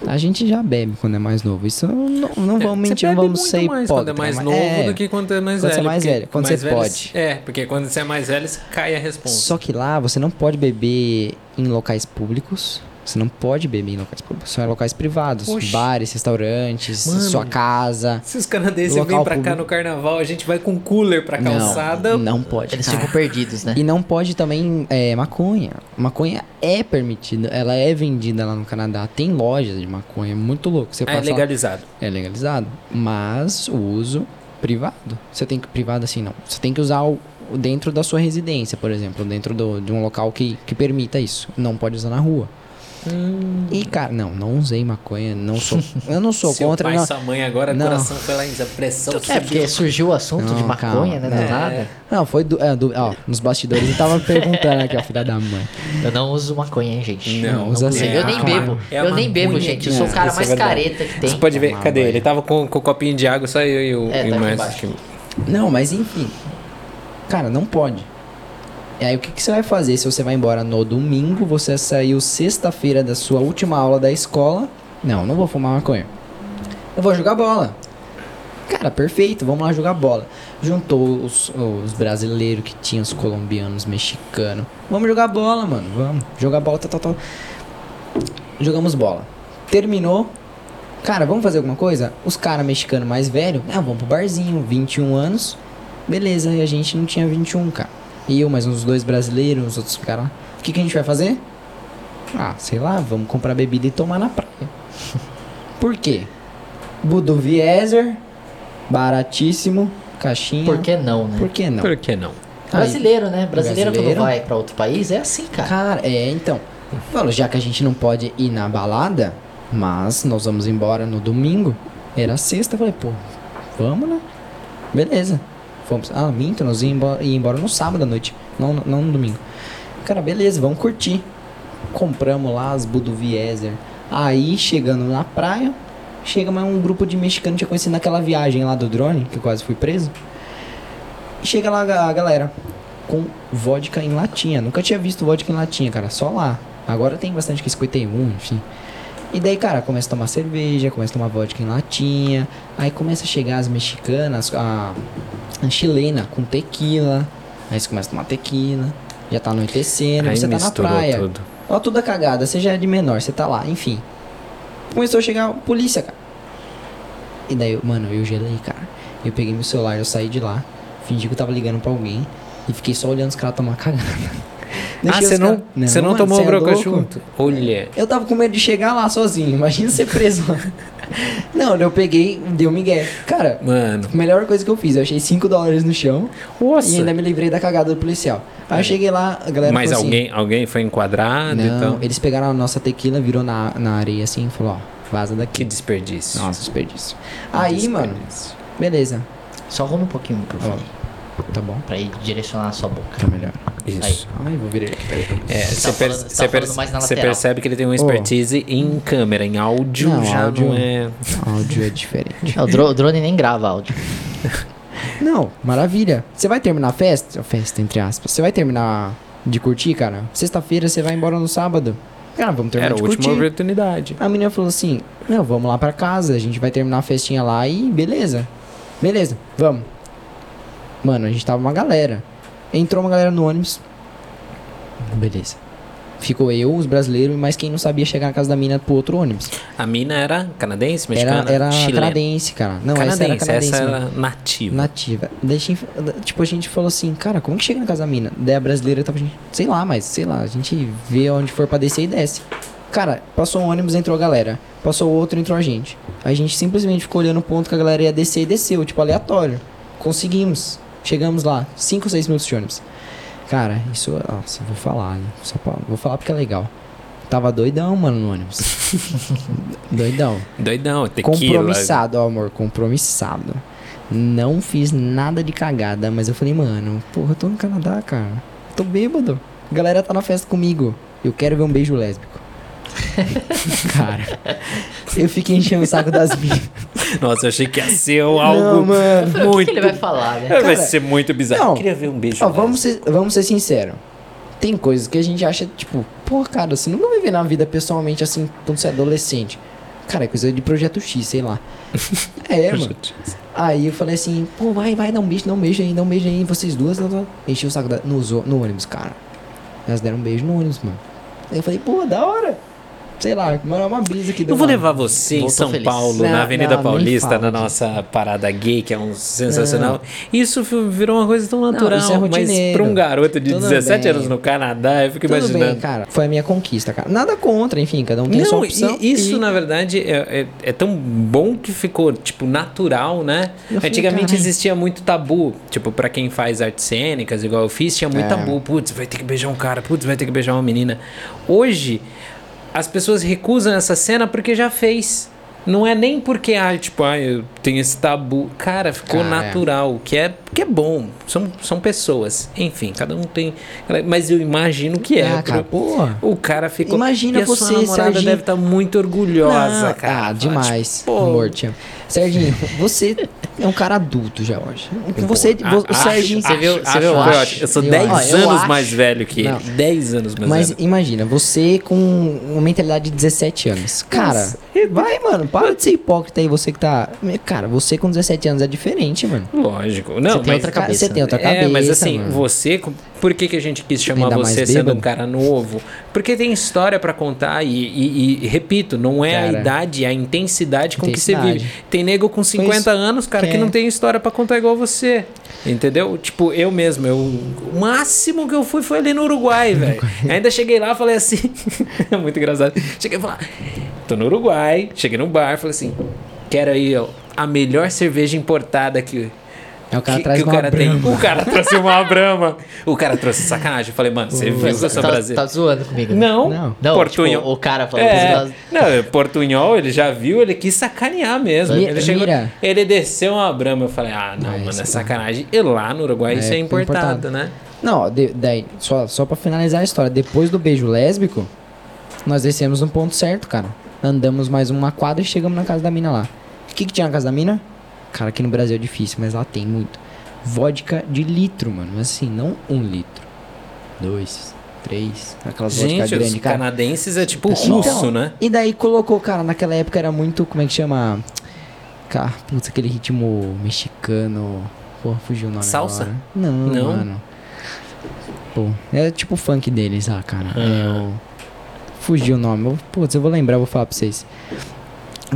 A gente já bebe quando é mais novo. Isso não, não É, vamos você mentir, não vamos ser mais hipócrita. quando é mais novo é, do que quando é mais quando você velho. é mais velho, quando mais você velho- pode. É, porque quando você é mais velho, cai a responsa. Só que lá você não pode beber em locais públicos. Você não pode beber em locais públicos. Só em locais privados. Oxi. Bares, restaurantes, Mano. sua casa. Se os canadenses vêm pra cá público. no carnaval, a gente vai com cooler pra calçada. Não, não pode. Eles cara. ficam perdidos, né? E não pode também é, maconha. Maconha é permitida, ela é vendida lá no Canadá. Tem lojas de maconha, é muito louco. Você É passa lá- legalizado. é legalizado, mas o uso privado. Você tem que privado assim não. Você tem que usar o, o dentro da sua residência, por exemplo, dentro do, de um local que, que permita isso. Não pode usar na rua. Hum. E cara, não, não usei maconha, não sou, eu não sou *laughs* Seu contra pai, não. sua mãe agora, Não. coração foi lá em a pressão É, porque surgiu o assunto Não, de maconha, calma, né? Não. nada. Não, foi do, é, do- ó, nos bastidores ele tava perguntando aqui, ó, filha da mãe. Eu não uso maconha, hein, gente. Não, usa consigo. assim. Eu nem bebo. é eu nem bebo, maconha gente. Eu sou o cara Isso é mais careta que tem. Você pode ver, Tomar cadê? Ele tava com, com o copinho de água, só eu e o, É, e tá aqui. Não, mas enfim. Cara, não pode. E aí o que, que você vai fazer se você vai embora no domingo, você saiu sexta-feira da sua última aula da escola? Não, não vou fumar maconha. Eu vou jogar bola. Cara, perfeito, vamos lá jogar bola. Juntou os, os brasileiros que tinham, os colombianos, mexicanos. Vamos jogar bola, mano. Vamos. Jogar bola, tal, tal, tal. Jogamos bola. Terminou. Cara, vamos fazer alguma coisa? Os caras mexicanos mais velhos, ah, vamos pro barzinho, 21 anos. Beleza, e a gente não tinha 21, cara. E eu, mais uns dois brasileiros, uns outros caras lá. O que, que a gente vai fazer? Ah, sei lá, vamos comprar bebida e tomar na praia. *laughs* Por quê? Budweiser, baratíssimo, caixinha. Por que não, né? Por que não? Por que não? Aí, Brasileiro, né? Brasileiro, Brasileiro. quando vai pra outro país é assim, cara. Cara, é, então. Falo, já que a gente não pode ir na balada, mas nós vamos embora no domingo. Era sexta, eu falei, pô, vamos, né? Beleza. Fomos. Ah, minto, nós embora, ia embora no sábado à noite, não, não no domingo. Cara, beleza, vamos curtir. Compramos lá as Budweiser. Aí, chegando na praia, chega mais um grupo de mexicanos que tinha conhecido naquela viagem lá do drone, que eu quase fui preso. Chega lá a galera com vodka em latinha. Nunca tinha visto vodka em latinha, cara, só lá. Agora tem bastante que 51, enfim. E daí, cara, começa a tomar cerveja, começa a tomar vodka em latinha. Aí começa a chegar as mexicanas, a, a chilena com tequila. Aí você começa a tomar tequila. Já tá anoitecendo, Aí você tá na praia. tudo. Ó, tudo a cagada, você já é de menor, você tá lá, enfim. Começou a chegar a polícia, cara. E daí, mano, eu gelei, cara. Eu peguei meu celular, eu saí de lá, fingi que eu tava ligando pra alguém e fiquei só olhando os caras tomar cagada. *laughs* Ah, você não, cara- você não mano, tomou cê é broca louco? junto? Olha. Eu tava com medo de chegar lá sozinho, imagina ser preso lá. *laughs* Não, eu peguei, dei um migué. Cara, Mano. a melhor coisa que eu fiz, eu achei 5 dólares no chão Nossa. e ainda me livrei da cagada do policial. Aí eu cheguei lá, a galera Mas falou assim, alguém, alguém foi enquadrado Não, e tal? eles pegaram a nossa tequila, virou na, na areia assim e falou, ó, vaza Que daqui. desperdício. Nossa, desperdício. Aí, mano, Desperdício. beleza. Só arruma um pouquinho o microfone. Tá bom. Pra ir direcionar a sua boca. Tá melhor. Isso. Ai, vou virar. É, Você tá per- falando- você tá per- falando mais na você lateral. percebe que ele tem uma expertise em câmera, em áudio Não, já áudio- não é. *laughs* Áudio é diferente. É, o, dro- o drone nem grava áudio. *laughs* Não, maravilha. Você vai terminar a festa? A festa, entre aspas. Você vai terminar de curtir, cara? Sexta-feira você vai embora no sábado. Cara, vamos terminar Era a de última curtir. oportunidade. A menina falou assim: Não, vamos lá pra casa, a gente vai terminar a festinha lá e beleza. Beleza, vamos. Mano, a gente tava uma galera. Entrou uma galera no ônibus. Beleza. Ficou eu, os brasileiros, mas quem não sabia chegar na casa da mina pro outro ônibus. A mina era canadense, Era, mexicana? era chilena. canadense, cara. Não, canadense, essa era canadense. essa era nativa. Nativa. Daí, a gente- tipo, a gente falou assim, cara, como que chega na casa da mina? Daí a brasileira tava, sei lá, mas sei lá, a gente vê onde for pra descer e desce. Cara, passou um ônibus, entrou a galera. Passou outro, entrou a gente. A gente simplesmente ficou olhando o ponto que a galera ia descer e desceu, tipo, aleatório. Conseguimos. Chegamos lá, 5 ou 6 minutos de ônibus. Cara, isso, nossa, vou falar, né? Só pra, vou falar porque é legal. Tava doidão, mano, no ônibus. *laughs* doidão. Doidão, tequila. Compromissado, ó, amor, compromissado. Não fiz nada de cagada, mas eu falei, mano, porra, eu tô no Canadá, cara. Tô bêbado. A galera tá na festa comigo. Eu quero ver um beijo lésbico. *laughs* cara, eu fiquei enchendo o saco das minas. Nossa, eu achei que ia ser Não, algo mano. O que muito... que ele vai falar, né? vai Cara, ser muito bizarro. não. Eu queria ver um beijo Ó, vamos ser, vamos ser sinceros. Tem coisas que a gente acha, tipo, pô, cara, você nunca vai ver na vida pessoalmente assim, quando você é adolescente. Cara, é coisa de projeto X, sei lá. *laughs* é, mano. Aí eu falei assim, pô, vai, vai, dá um beijo, dá um beijo aí, dá um beijo aí, vocês duas. Tá, tá. Enchi o saco da, no, no ônibus, cara. Elas deram um beijo no ônibus, mano. Aí eu falei, pô, da hora. Sei lá, mano, é uma brisa que deu Eu vou uma- levar você em São feliz. Paulo, Não, na Avenida não, Paulista, na nossa parada gay, que é um sensacional. Isso fi- virou uma coisa tão natural, isso é mas pra um garoto de Tudo 17 bem. anos no Canadá, eu fico Tudo imaginando. bem, cara. Foi a minha conquista, cara. Nada contra, enfim, cada um tem a sua Não, opção. isso e- na verdade é, é, é tão bom que ficou, tipo, natural, né? Eu Antigamente existia muito tabu, tipo, pra quem faz artes cênicas, igual eu fiz, tinha muito É. tabu. Putz, vai ter que beijar um cara, putz, vai ter que beijar uma menina. Hoje, as pessoas recusam essa cena porque já fez. Não é nem porque, ah, tipo, ah, eu tenho esse tabu. Cara, ficou Cara, é. natural, que é, que é bom. São, são pessoas. Enfim, cada um tem. Mas eu imagino que é. Ah, cara, porra. o cara ficou. Imagina e a você, sua namorada Serginho. deve estar muito orgulhosa, Não, cara. Ah, demais. tipo, Amor, te amo. Serginho, você é um cara adulto já hoje. Você, ah, o Serginho. acho, você viu, acho, você viu, eu acho. ótimo. Eu sou Eu 10 acho. anos Eu acho. mais velho que ele. Não. 10 anos mais Mas velho. imagina, você com uma mentalidade de 17 anos. Cara, Nossa. vai, mano, para de ser hipócrita aí, você que tá. Cara, você com 17 anos é diferente, mano. Lógico. Não, Você tem outra cabeça. Você tem outra É, cabeça. mas assim, mano. você. Por que, que a gente quis chamar você sendo um cara novo? Porque tem história pra contar e, e- e, repito, não é a Cara. idade, é a intensidade com que você Intensidade. vive. Tem nego com 50 isso. anos, cara, que Que é. não tem história pra contar igual você. Entendeu? Tipo, eu mesmo, eu, o máximo que eu fui foi ali no Uruguai, velho. Ainda cheguei lá, falei assim, é *laughs* muito engraçado. Cheguei e falei, tô no Uruguai, cheguei no bar, falei assim, quero aí, ó, a melhor cerveja importada que É o cara que, traz que o uma cara tem. Brahma. O cara trouxe uma brama. *laughs* O cara trouxe sacanagem. Eu falei, mano, você viu que eu sou tá, brasileiro? tá zoando comigo. né? Não, Não. Não, Portunhol. tipo, o cara falou É, não, Portunhol, ele já viu, ele quis sacanear mesmo. Mi- Ele, chegou, ele desceu uma brama. Eu falei, ah, não, Ah, mano, é tá. sacanagem. E lá no Uruguai É, isso é importado, importado. né? Não, de- daí, só, só pra finalizar a história, depois do beijo lésbico, nós descemos no ponto certo, cara. Andamos mais uma quadra e chegamos na casa da mina lá. O que, que tinha na casa da mina? Cara, aqui no Brasil é difícil, mas lá tem muito. Vodka de litro, mano. Mas assim, não um litro. Dois, três. Aquelas vodka Gente, os grandes, cara. canadenses é tipo Então, russo, né? E daí colocou, cara, naquela época era muito, como é que chama? Cara, putz, aquele ritmo mexicano. Pô, fugiu o nome Salsa? agora. Não, Não? mano. Pô, é tipo o funk deles lá, cara. É Ah. o... Fugiu o nome. Putz, eu vou lembrar, eu vou falar pra vocês.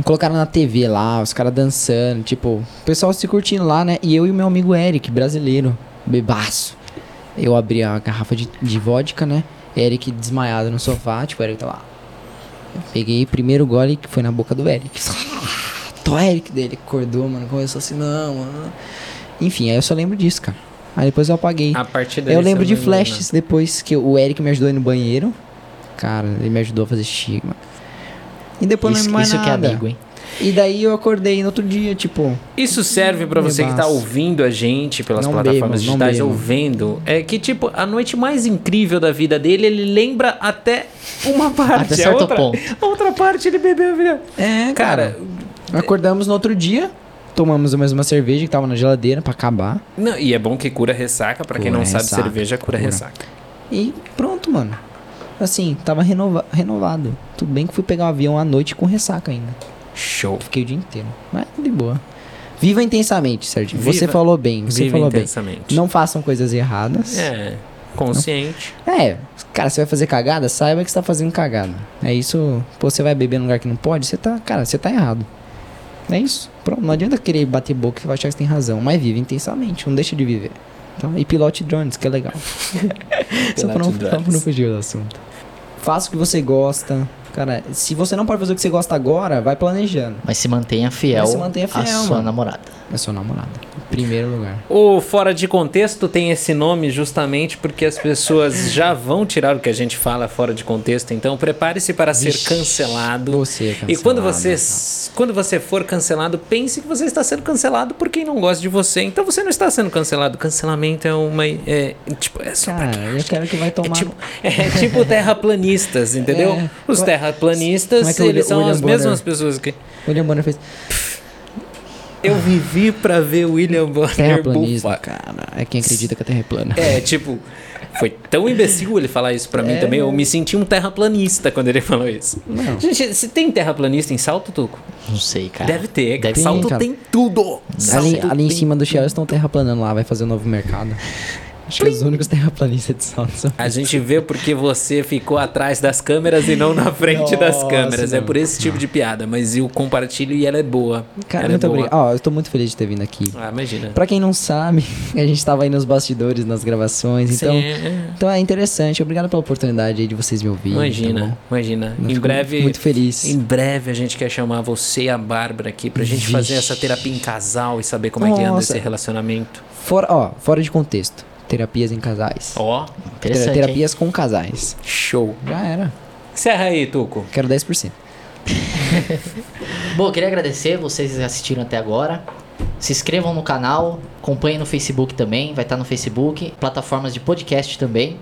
Colocaram na TV lá, os caras dançando, tipo, o pessoal se curtindo lá, né? E eu e o meu amigo Eric, brasileiro, bebaço. Eu abri a garrafa de, de vodka, né? Eric desmaiado no sofá, tipo, o Eric tá lá. Eu peguei o primeiro gole que foi na boca do Eric. *laughs* Tô Eric dele, acordou, mano. Começou assim, não, mano. Enfim, aí eu só lembro disso, cara. Aí depois eu apaguei. A partir daí eu lembro de flashes depois que o Eric me ajudou a ir no banheiro. Cara, ele me ajudou a fazer xixi, mano. E depois Isso, não lembro mais isso que é nada. amigo, hein? E daí eu acordei no outro dia, tipo, Isso serve pra você que tá ouvindo a gente pelas Não plataformas bebo, digitais, ouvindo. É que, tipo, a noite mais incrível da vida dele, ele lembra até uma parte. Até a certo outra, ponto. a outra parte ele bebeu a vida. é, Cara, Acordamos no outro dia, tomamos mais uma cerveja que tava na geladeira pra acabar. não, e é bom que cura ressaca. Pra quem não sabe, ressaca, cerveja cura, cura. ressaca. E pronto, mano. Assim, tava renova renovado. Tudo bem que fui pegar o avião à noite com ressaca ainda. Show. Fiquei o dia inteiro. Mas de boa. Viva intensamente. Você Viva- falou bem, você Vive falou bem. intensamente. Não façam coisas erradas. É. Consciente. É, cara, você vai fazer cagada, saiba que você tá fazendo cagada. É isso, pô, você vai beber num lugar que não pode, você tá, cara, você tá errado. É isso. Pronto, não adianta querer bater boca vai achar que você tem razão, mas vive intensamente, não deixa de viver. Então, e pilote drones, que é legal. *laughs* Só pra não, pra não fugir do assunto. Faça o que você gosta. Cara, se você não pode fazer o que você gosta agora, vai planejando. Mas se mantenha fiel, Mas se mantenha à fiel, sua mano. namorada. É sua namorada. Em primeiro lugar. O Fora de Contexto tem esse nome justamente porque as pessoas já vão tirar o que a gente fala fora de contexto. Então prepare-se para ser Vixe, cancelado. Você é E quando cancelado. você, quando você for cancelado, pense que você está sendo cancelado por quem não gosta de você. Então você não está sendo cancelado. Cancelamento é uma. É, tipo, é só pra Cara, quem eu quero que vai É tomar. tipo, é tipo terraplanistas, entendeu? *laughs* É. Os Como- terraplanistas, como é que eles são William as Bonner- mesmas pessoas que. William Bonner fez. Eu vivi pra ver William Bonner bufar. cara. É quem acredita que a Terra é plana. É, tipo, foi tão imbecil ele falar isso pra mim É. também. Eu me senti um terraplanista quando ele falou isso. Não. Gente, se tem terraplanista em Salto, Tuco? Não sei, cara. Deve ter. Deve ter, Salto cara. tem tudo. Ali, Salto ali em tem cima do Shell estão terraplanando lá, vai fazer um novo mercado. Acho que os únicos terraplanistas de salto. A gente vê porque você ficou atrás das câmeras e não na frente das Nossa, câmeras. É não. por esse tipo de piada. Mas eu compartilho e ela é boa. Cara, ela muito é obrigado. Ó, eu tô muito feliz de ter vindo aqui. Ah, imagina. Pra quem não sabe, *laughs* a gente tava aí nos bastidores, nas gravações, então. Sim, é. Então é interessante. Obrigado pela oportunidade aí de vocês me ouvirem. Imagina, tá imagina. Eu Em breve. Muito feliz. Em breve a gente quer chamar você e a Bárbara aqui pra gente Vixe. fazer essa terapia em casal e saber como é que anda Nossa. esse relacionamento. Fora, ó, fora de contexto. Terapias em casais. Ó, Interessante, Terapias com casais. show. Já era. Encerra aí, Tuco. Quero 10%. hein? *laughs* Bom, queria agradecer vocês que assistiram até agora. Se inscrevam no canal, acompanhem no Facebook também, vai estar no Facebook, plataformas de podcast também.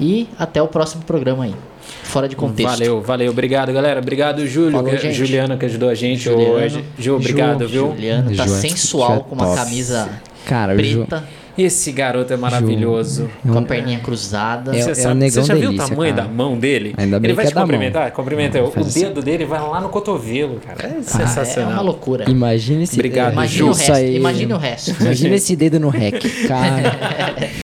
E até o próximo programa aí. Fora de contexto. Valeu, valeu. Obrigado, galera. Obrigado, Júlio. Falou, que- gente. Juliana que ajudou a gente Juliano. hoje. Ju, obrigado, viu? Juliano tá Ju sensual Ju é com uma top. camisa Cara, Ju. preta, Esse garoto é maravilhoso. com a perninha cruzada. É- Você, é o sabe, negão você já viu o delícia, tamanho cara. da mão dele? Ainda bem Ele vai que te é mão. cumprimentar? Cumprimenta. Não, o assim. dedo dele vai lá no cotovelo, cara. É Ah, é uma sensacional. loucura. Imagina esse Obrigado, é, Imagine o resto. aí. Imagine o resto. Imagina esse dedo no rec, *laughs* cara.